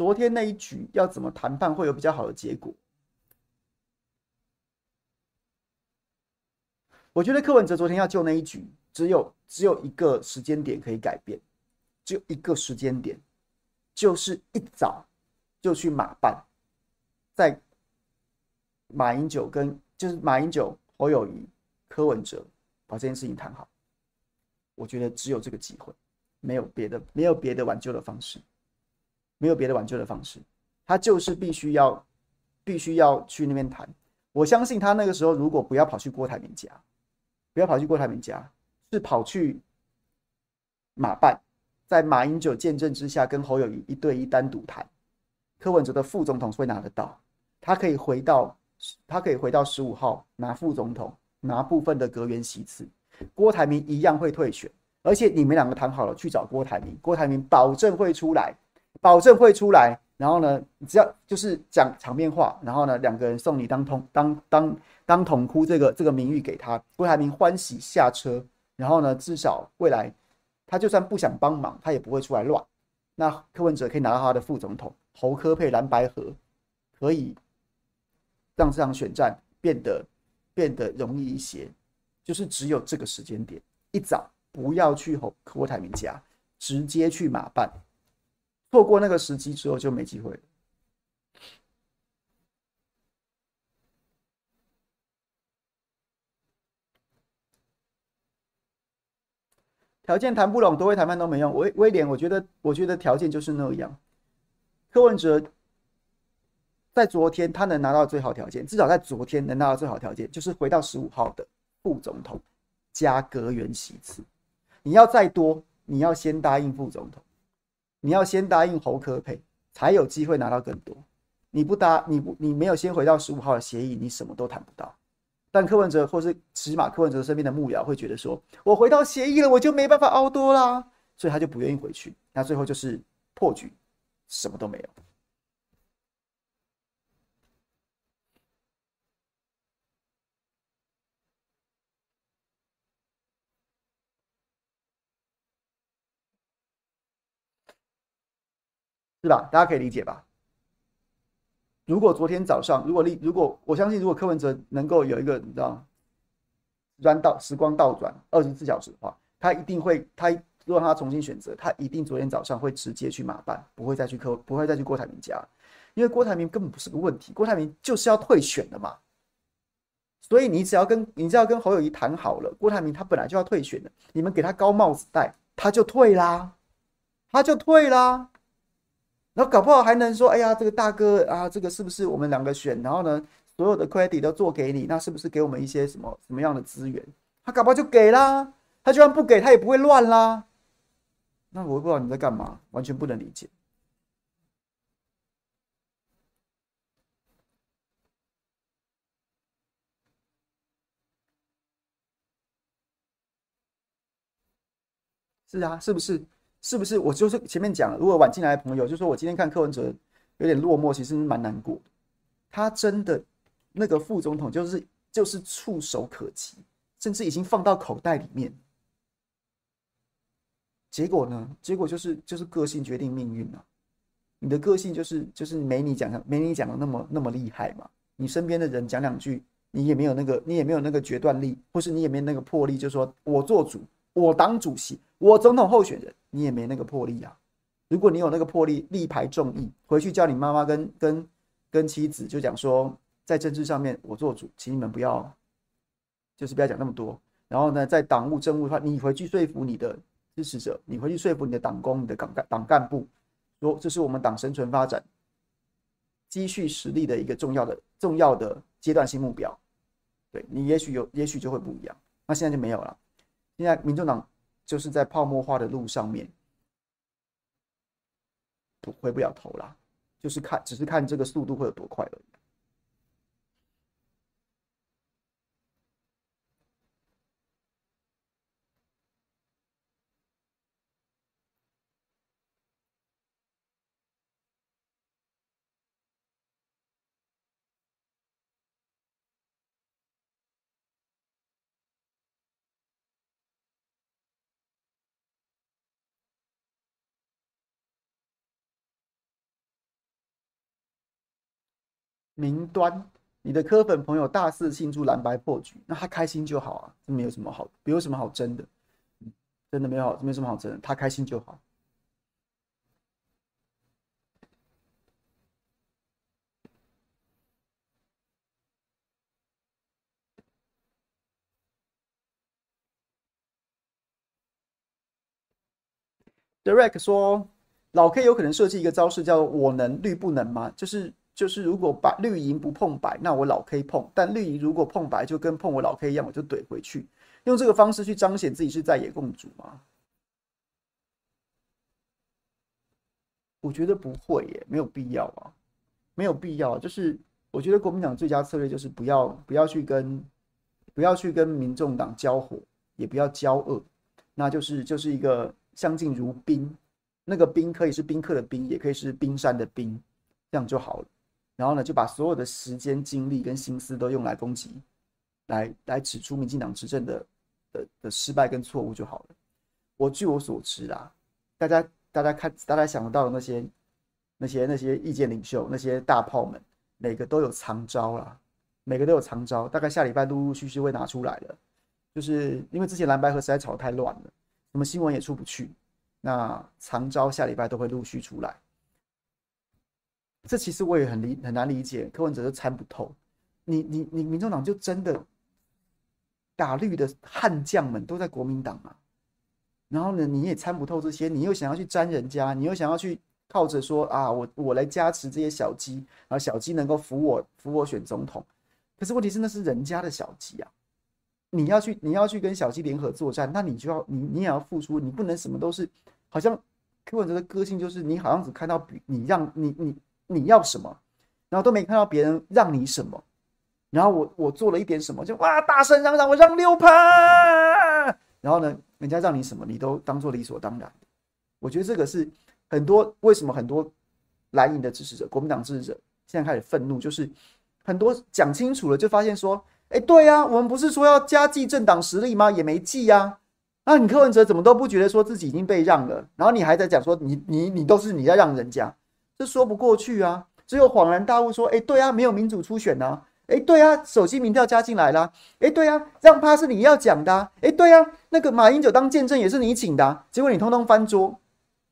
昨天那一局要怎么谈判会有比较好的结果？我觉得柯文哲昨天要救那一局，只有只有一个时间点可以改变，只有一个时间点，就是一早就去马办，在马英九跟就是马英九、侯友谊、柯文哲把这件事情谈好。我觉得只有这个机会，没有别的，没有别的挽救的方式。没有别的挽救的方式，他就是必须要，必须要去那边谈。我相信他那个时候如果不要跑去郭台铭家，不要跑去郭台铭家，是跑去马办，在马英九见证之下跟侯友宜一对一单独谈。柯文哲的副总统会拿得到，他可以回到，他可以回到十五号拿副总统，拿部分的阁员席次。郭台铭一样会退选，而且你们两个谈好了去找郭台铭，郭台铭保证会出来。保证会出来，然后呢，只要就是讲场面话，然后呢，两个人送你当统当当当统哭这个这个名誉给他，郭台铭欢喜下车，然后呢，至少未来他就算不想帮忙，他也不会出来乱。那柯文哲可以拿到他的副总统，侯科配蓝白合，可以让这场选战变得变得容易一些。就是只有这个时间点，一早不要去侯郭台铭家，直接去马办。错过那个时机之后就没机会了。条件谈不拢，多会谈判都没用。威威廉，我觉得，我觉得条件就是那样。柯文哲在昨天他能拿到最好条件，至少在昨天能拿到最好条件，就是回到十五号的副总统加阁员席次。你要再多，你要先答应副总统。你要先答应侯科培，才有机会拿到更多。你不答，你不，你没有先回到十五号的协议，你什么都谈不到。但柯文哲或是起码柯文哲身边的幕僚会觉得说，我回到协议了，我就没办法凹多啦，所以他就不愿意回去。那最后就是破局，什么都没有。是吧？大家可以理解吧？如果昨天早上，如果立，如果我相信，如果柯文哲能够有一个你知道，转倒时光倒转二十四小时的话，他一定会，他如果他重新选择，他一定昨天早上会直接去马办，不会再去柯，不会再去郭台铭家，因为郭台铭根本不是个问题，郭台铭就是要退选的嘛。所以你只要跟你只要跟侯友谊谈好了，郭台铭他本来就要退选的，你们给他高帽子戴，他就退啦，他就退啦。然后搞不好还能说，哎呀，这个大哥啊，这个是不是我们两个选，然后呢，所有的 credit 都做给你，那是不是给我们一些什么什么样的资源？他搞不好就给啦，他就算不给，他也不会乱啦。那我也不知道你在干嘛，完全不能理解。是啊，是不是？是不是？我就是前面讲了，如果晚进来的朋友，就说我今天看柯文哲有点落寞，其实蛮难过。他真的那个副总统就是就是触手可及，甚至已经放到口袋里面。结果呢？结果就是就是个性决定命运啊！你的个性就是就是没你讲的没你讲的那么那么厉害嘛。你身边的人讲两句，你也没有那个你也没有那个决断力，或是你也没有那个魄力，就说我做主，我当主席，我总统候选人，你也没那个魄力啊。如果你有那个魄力，力排众议，回去叫你妈妈跟跟跟妻子就讲说，在政治上面我做主，请你们不要，就是不要讲那么多。然后呢，在党务政务的话，你回去说服你的。支持者，你回去说服你的党工、你的党干党干部，说这是我们党生存发展、积蓄实力的一个重要的、重要的阶段性目标。对，你也许有，也许就会不一样。那现在就没有了。现在民众党就是在泡沫化的路上面，回不了头了。就是看，只是看这个速度会有多快而已。明端，你的科粉朋友大肆庆祝蓝白破局，那他开心就好啊，这没有什么好，没有什么好争的，真的没有好，没什么好争的，他开心就好。Direct 说，老 K 有可能设计一个招式，叫“我能绿不能”吗？就是。就是如果白绿营不碰白，那我老 K 碰；但绿营如果碰白，就跟碰我老 K 一样，我就怼回去。用这个方式去彰显自己是在野共主吗？我觉得不会耶，没有必要啊，没有必要。就是我觉得国民党最佳策略就是不要不要去跟不要去跟民众党交火，也不要交恶，那就是就是一个相敬如宾。那个宾可以是宾客的宾，也可以是冰山的冰，这样就好了。然后呢，就把所有的时间、精力跟心思都用来攻击，来来指出民进党执政的的的失败跟错误就好了。我据我所知啊，大家大家看，大家想得到的那些那些那些意见领袖、那些大炮们，每个都有藏招啦，每个都有藏招。大概下礼拜陆陆续续会拿出来的，就是因为之前蓝白合实在吵得太乱了，什么新闻也出不去，那藏招下礼拜都会陆续出来。这其实我也很理很难理解，柯文哲都参不透。你你你，民众党就真的打绿的悍将们都在国民党啊，然后呢，你也参不透这些，你又想要去沾人家，你又想要去靠着说啊，我我来加持这些小鸡，然后小鸡能够扶我扶我选总统。可是问题是那是人家的小鸡啊，你要去你要去跟小鸡联合作战，那你就要你你也要付出，你不能什么都是好像柯文哲的个性就是你好像只看到比你让你你。你要什么，然后都没看到别人让你什么，然后我我做了一点什么，就哇大声嚷嚷我让六趴，然后呢，人家让你什么，你都当做理所当然。我觉得这个是很多为什么很多蓝营的支持者、国民党支持者现在开始愤怒，就是很多讲清楚了，就发现说，哎，对呀，我们不是说要加计政党实力吗？也没计呀。那你柯文哲怎么都不觉得说自己已经被让了，然后你还在讲说你你你都是你在让人家。这说不过去啊！只有恍然大悟说：“哎，对啊，没有民主初选呐！哎，对啊，手机民调加进来了！哎，对啊，让趴是你要讲的！哎，对啊，那个马英九当见证也是你请的，结果你通通翻桌，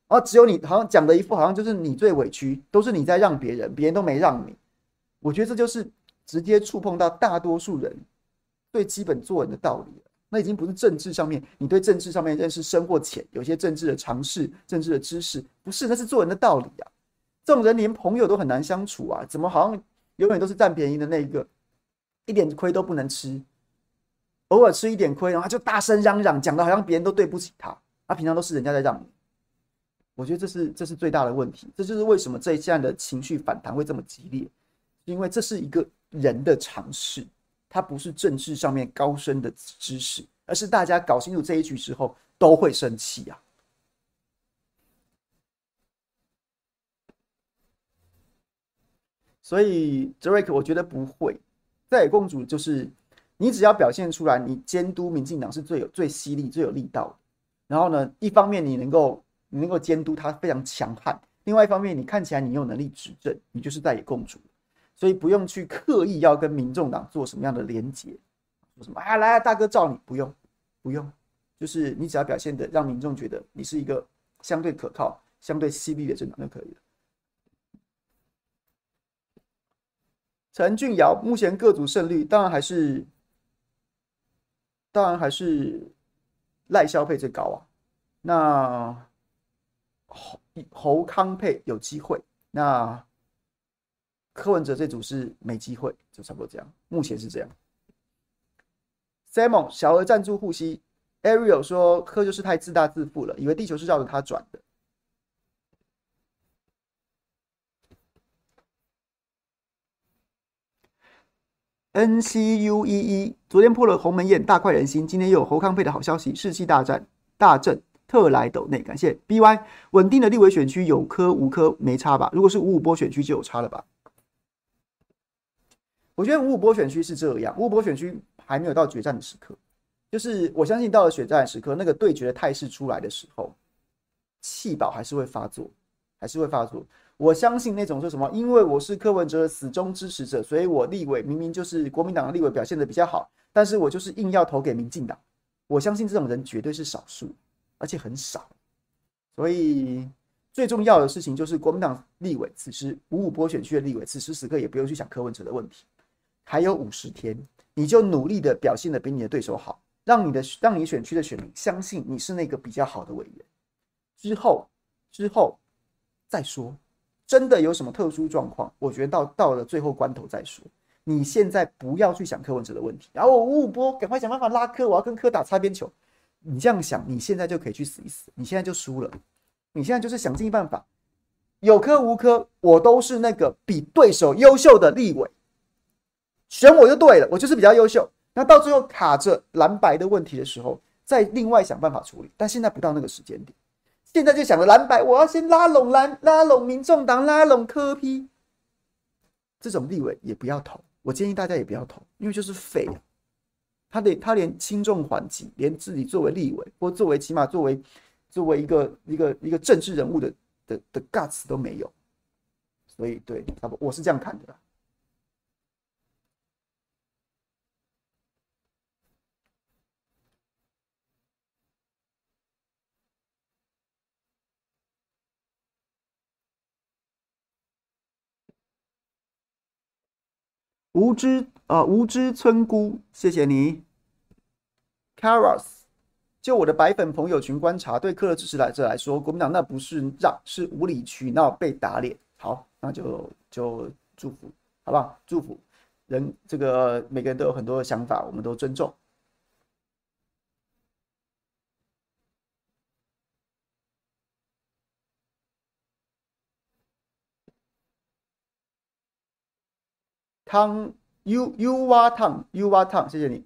啊，只有你好像讲的一副好像就是你最委屈，都是你在让别人，别人都没让你。我觉得这就是直接触碰到大多数人最基本做人的道理了。那已经不是政治上面你对政治上面认识深或浅，有些政治的常识、政治的知识，不是，那是做人的道理啊。”这种人连朋友都很难相处啊！怎么好像永远都是占便宜的那一个，一点亏都不能吃，偶尔吃一点亏，然后他就大声嚷嚷，讲的好像别人都对不起他，他平常都是人家在让你。我觉得这是这是最大的问题，这就是为什么这一项的情绪反弹会这么激烈，因为这是一个人的常识，它不是政治上面高深的知识，而是大家搞清楚这一局之后都会生气啊，所以哲瑞克，我觉得不会。在野共主就是你只要表现出来，你监督民进党是最有最犀利、最有力道的。然后呢，一方面你能够你能够监督他非常强悍，另外一方面你看起来你有能力执政，你就是在野共主。所以不用去刻意要跟民众党做什么样的连结，说什么啊来啊大哥罩你，不用不用，就是你只要表现的让民众觉得你是一个相对可靠、相对犀利的政党就可以了。陈俊尧目前各组胜率当然还是，当然还是赖萧配最高啊。那侯侯康佩有机会，那柯文哲这组是没机会，就差不多这样。目前是这样。Simon 小额赞助护膝，Ariel 说柯就是太自大自负了，以为地球是绕着他转的。N C U E E 昨天破了鸿门宴，大快人心。今天又有侯康配的好消息，士气大战大振，特来斗内感谢 B Y 稳定的立委选区有科无科没差吧？如果是五五波选区就有差了吧？我觉得五五波选区是这样，五五波选区还没有到决战的时刻，就是我相信到了决战的时刻，那个对决的态势出来的时候，气保还是会发作，还是会发作。我相信那种说什么，因为我是柯文哲的死忠支持者，所以我立委明明就是国民党的立委表现得比较好，但是我就是硬要投给民进党。我相信这种人绝对是少数，而且很少。所以最重要的事情就是国民党立委此时五五波选区的立委，此时此刻也不用去想柯文哲的问题。还有五十天，你就努力的表现得比你的对手好，让你的让你选区的选民相信你是那个比较好的委员。之后之后再说。真的有什么特殊状况？我觉得到到了最后关头再说。你现在不要去想柯文哲的问题，然后我五五波，赶快想办法拉柯，我要跟柯打擦边球。你这样想，你现在就可以去死一死。你现在就输了。你现在就是想尽办法，有科无科，我都是那个比对手优秀的立委，选我就对了，我就是比较优秀。那到最后卡着蓝白的问题的时候，再另外想办法处理。但现在不到那个时间点。现在就想着蓝白，我要先拉拢蓝，拉拢民众党，拉拢柯 P，这种立委也不要投。我建议大家也不要投，因为就是废。他得他连轻重缓急，连自己作为立委或作为起码作为作为一个一个一个政治人物的的的 guts 都没有。所以对，差不多，我是这样看的。无知啊、呃，无知村姑，谢谢你。Caros，就我的白粉朋友群观察，对柯的支持来者来说，国民党那不是让，是无理取闹被打脸。好，那就就祝福，好不好？祝福人，这个每个人都有很多的想法，我们都尊重。汤 U U 蛙烫 U 蛙烫，谢谢你。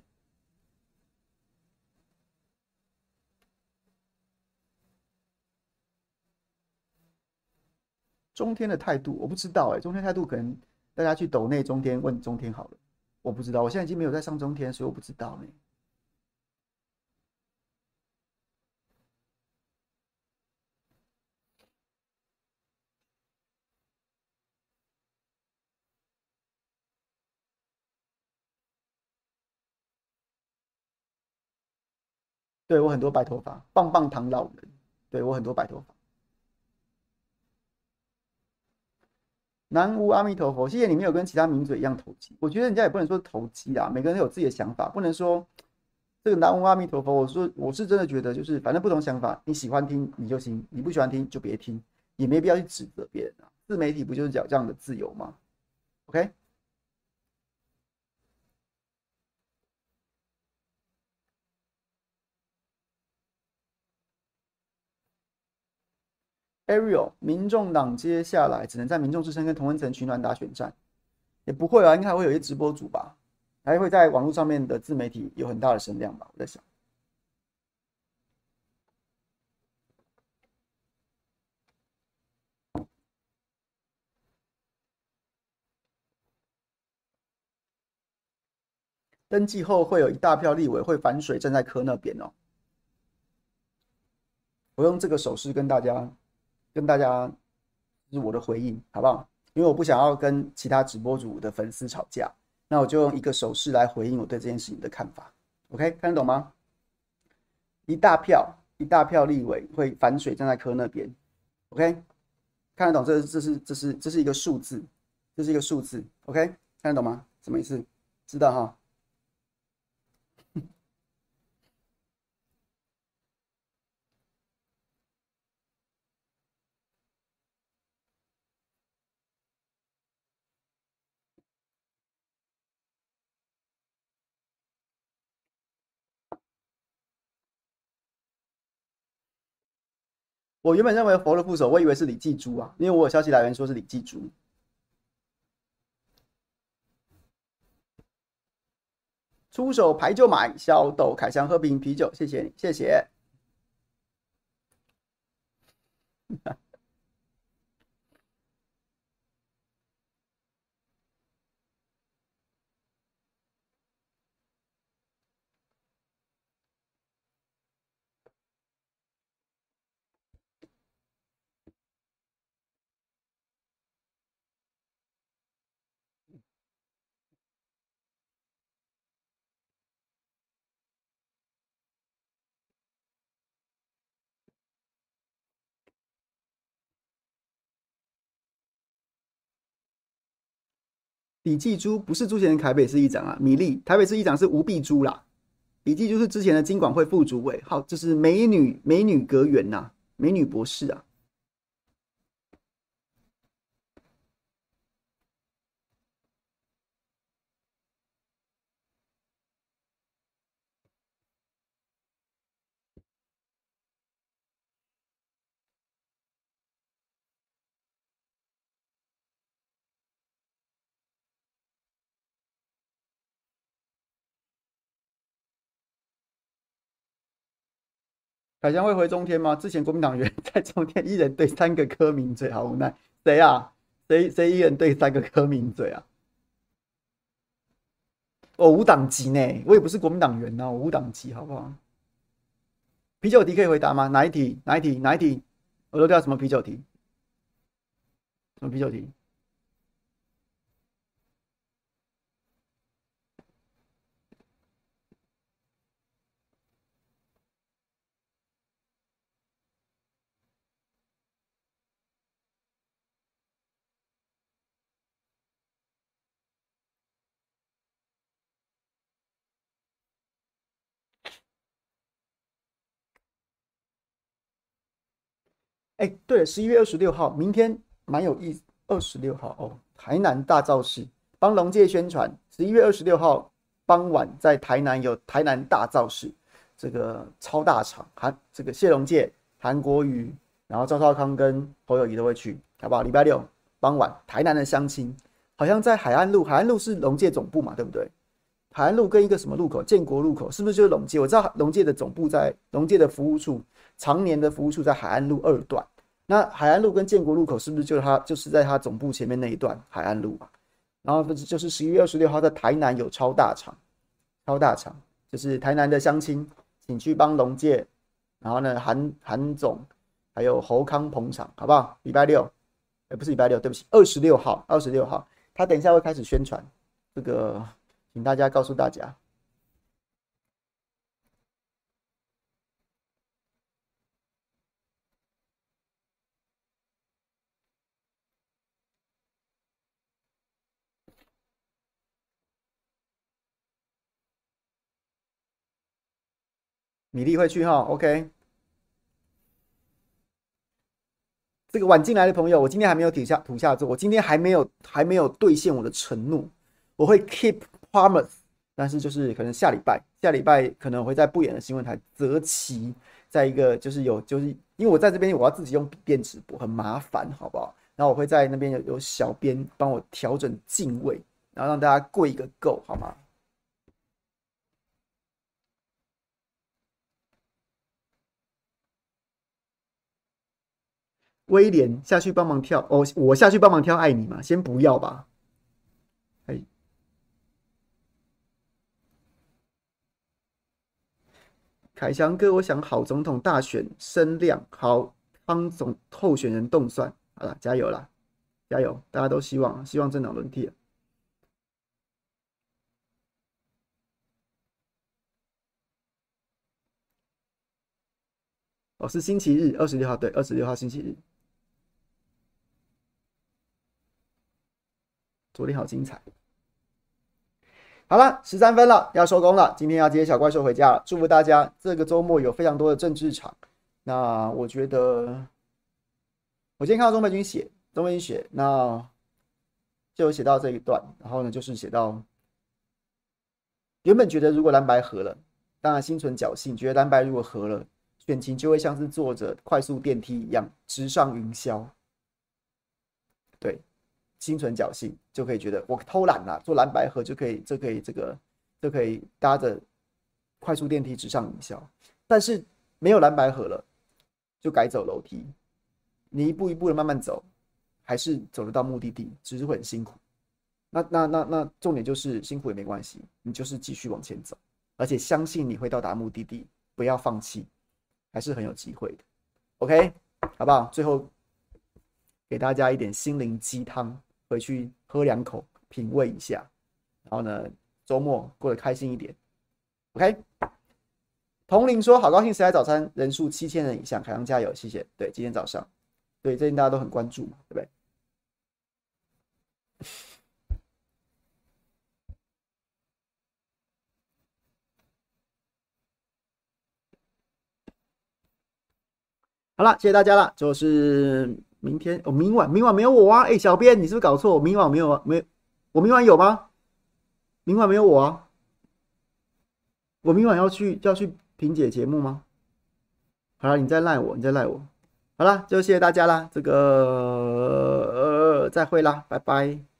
中天的态度我不知道哎、中天态度可能大家去抖内中天问中天好了，我不知道，我现在已经没有在上中天，所以我不知道呢、对，我很多白头发，棒棒糖老人。对，我很多白头发。南无阿弥陀佛，谢谢你没有跟其他名嘴一样投机。我觉得人家也不能说投机啊，每个人都有自己的想法，不能说这个南无阿弥陀佛。我说我是真的觉得，就是反正不同想法，你喜欢听你就听，你不喜欢听就别听，也没必要去指责别人啊。自媒体不就是讲这样的自由吗？OK。Ariel，民众党接下来只能在民众之声跟同文层取暖打选战，也不会啊，应该还会有一些直播组吧，还会在网络上面的自媒体有很大的声量吧，我在想。登记后会有一大票立委会反水站在科那边哦，我用这个手势跟大家跟大家是我的回应，好不好？因为我不想要跟其他直播主的粉丝吵架，那我就用一个手势来回应我对这件事情的看法。OK，看得懂吗？一大票一大票立委会反水站在柯那边。OK，看得懂？这是这是这是这是一个数字，这是一个数字。OK，看得懂吗？什么意思？知道哈？我原本认为佛的副手，我以为是李继珠啊，因为我有消息来源说是李继珠。出手牌就买，小豆凯翔喝瓶啤酒，谢谢你，谢谢。李继珠不是之前的台北市议长啊，米粒台北市议长是吴碧珠啦。李继珠是之前的金管会副主委，好，这是美女美女阁员呐，美女博士啊。凯翔会回中天吗？之前国民党员在中天一人对三个柯名嘴，好无奈。谁啊？谁谁一人对三个柯名嘴啊？我无党籍呢，我也不是国民党员呐，我无党籍，好不好？啤酒题可以回答吗？哪一题？哪一题？哪一题？我都叫什么啤酒题？什么啤酒题？哎、对了，十一月二十六号，明天蛮有意思。二十六号哦，台南大造势，帮龙界宣传。十一月二十六号傍晚，在台南有台南大造势，这个超大场，韩这个谢龙介、韩国瑜，然后赵少康跟侯友谊都会去，好不好？礼拜六傍晚，台南的相亲，好像在海岸路，海岸路是龙界总部嘛，对不对？海岸路跟一个什么路口，建国路口，是不是就是龙界？我知道龙界的总部在龙界的服务处，常年的服务处在海岸路二段。那海岸路跟建国路口是不是就是他就是在他总部前面那一段海岸路嘛？然后就是十一月二十六号在台南有超大场，超大场就是台南的乡亲，请去帮龙介，然后呢韩韩总还有侯康捧场，好不好？礼拜六，哎，不是礼拜六，对不起，二十六号，二十六号，他等一下会开始宣传，这个请大家告诉大家。米粒会去哈，OK。这个晚进来的朋友，我今天还没有土下土下座，我今天还没有还没有兑现我的承诺，我会 keep promise，但是就是可能下礼拜下礼拜可能会在不远的新闻台择期，在一个就是有就是因为我在这边我要自己用笔电直播很麻烦，好不好？然后我会在那边有有小编帮我调整镜位，然后让大家跪一个够，好吗？威廉下去帮忙跳哦，我下去帮忙跳爱你吗？先不要吧。哎，凯翔哥，我想好总统大选声量好，帮总候选人动算，好了，加油啦，加油！大家都希望，希望政党轮替。哦，是星期日，二十六号，对，二十六号星期日。昨天好精彩。好了，十三分了，要收工了。今天要接小怪兽回家了。祝福大家这个周末有非常多的政治场。那我觉得，我今天看到钟培军写，钟培军写，那就写到这一段。然后呢，就是写到原本觉得如果蓝白合了，当然心存侥幸，觉得蓝白如果合了。选情就会像是坐着快速电梯一样直上云霄，心存侥幸就可以觉得我偷懒了，坐蓝白盒就可以，就可以这个就可以搭着快速电梯直上云霄。但是没有蓝白盒了，就改走楼梯，你一步一步的慢慢走，还是走得到目的地，只是会很辛苦。那那那那重点就是辛苦也没关系，你就是继续往前走，而且相信你会到达目的地，不要放弃。还是很有机会的，OK，好不好？最后给大家一点心灵鸡汤，回去喝两口，品味一下。然后呢，周末过得开心一点，OK。童玲说：“好高兴，谁来早餐人数七千人以上，凯翔加油，谢谢。”对，今天早上，对，最近大家都很关注嘛，对不对？好了，谢谢大家了。就是明天，哦，明晚，明晚没有我啊！哎，小编，你是不是搞错？明晚没有啊？没，我明晚有吗？明晚没有我啊？我明晚要去要去评解节目吗？好了，你再赖我，你再赖我。好了，就谢谢大家啦。这个呃，再会啦，拜拜。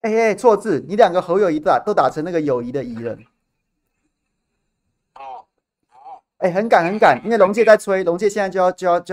哎哎，错字，你两个侯友谊打都打成那个友谊的谊了。哦，好。哎，很赶很赶，因为龙介在催，龙介现在就要就要就。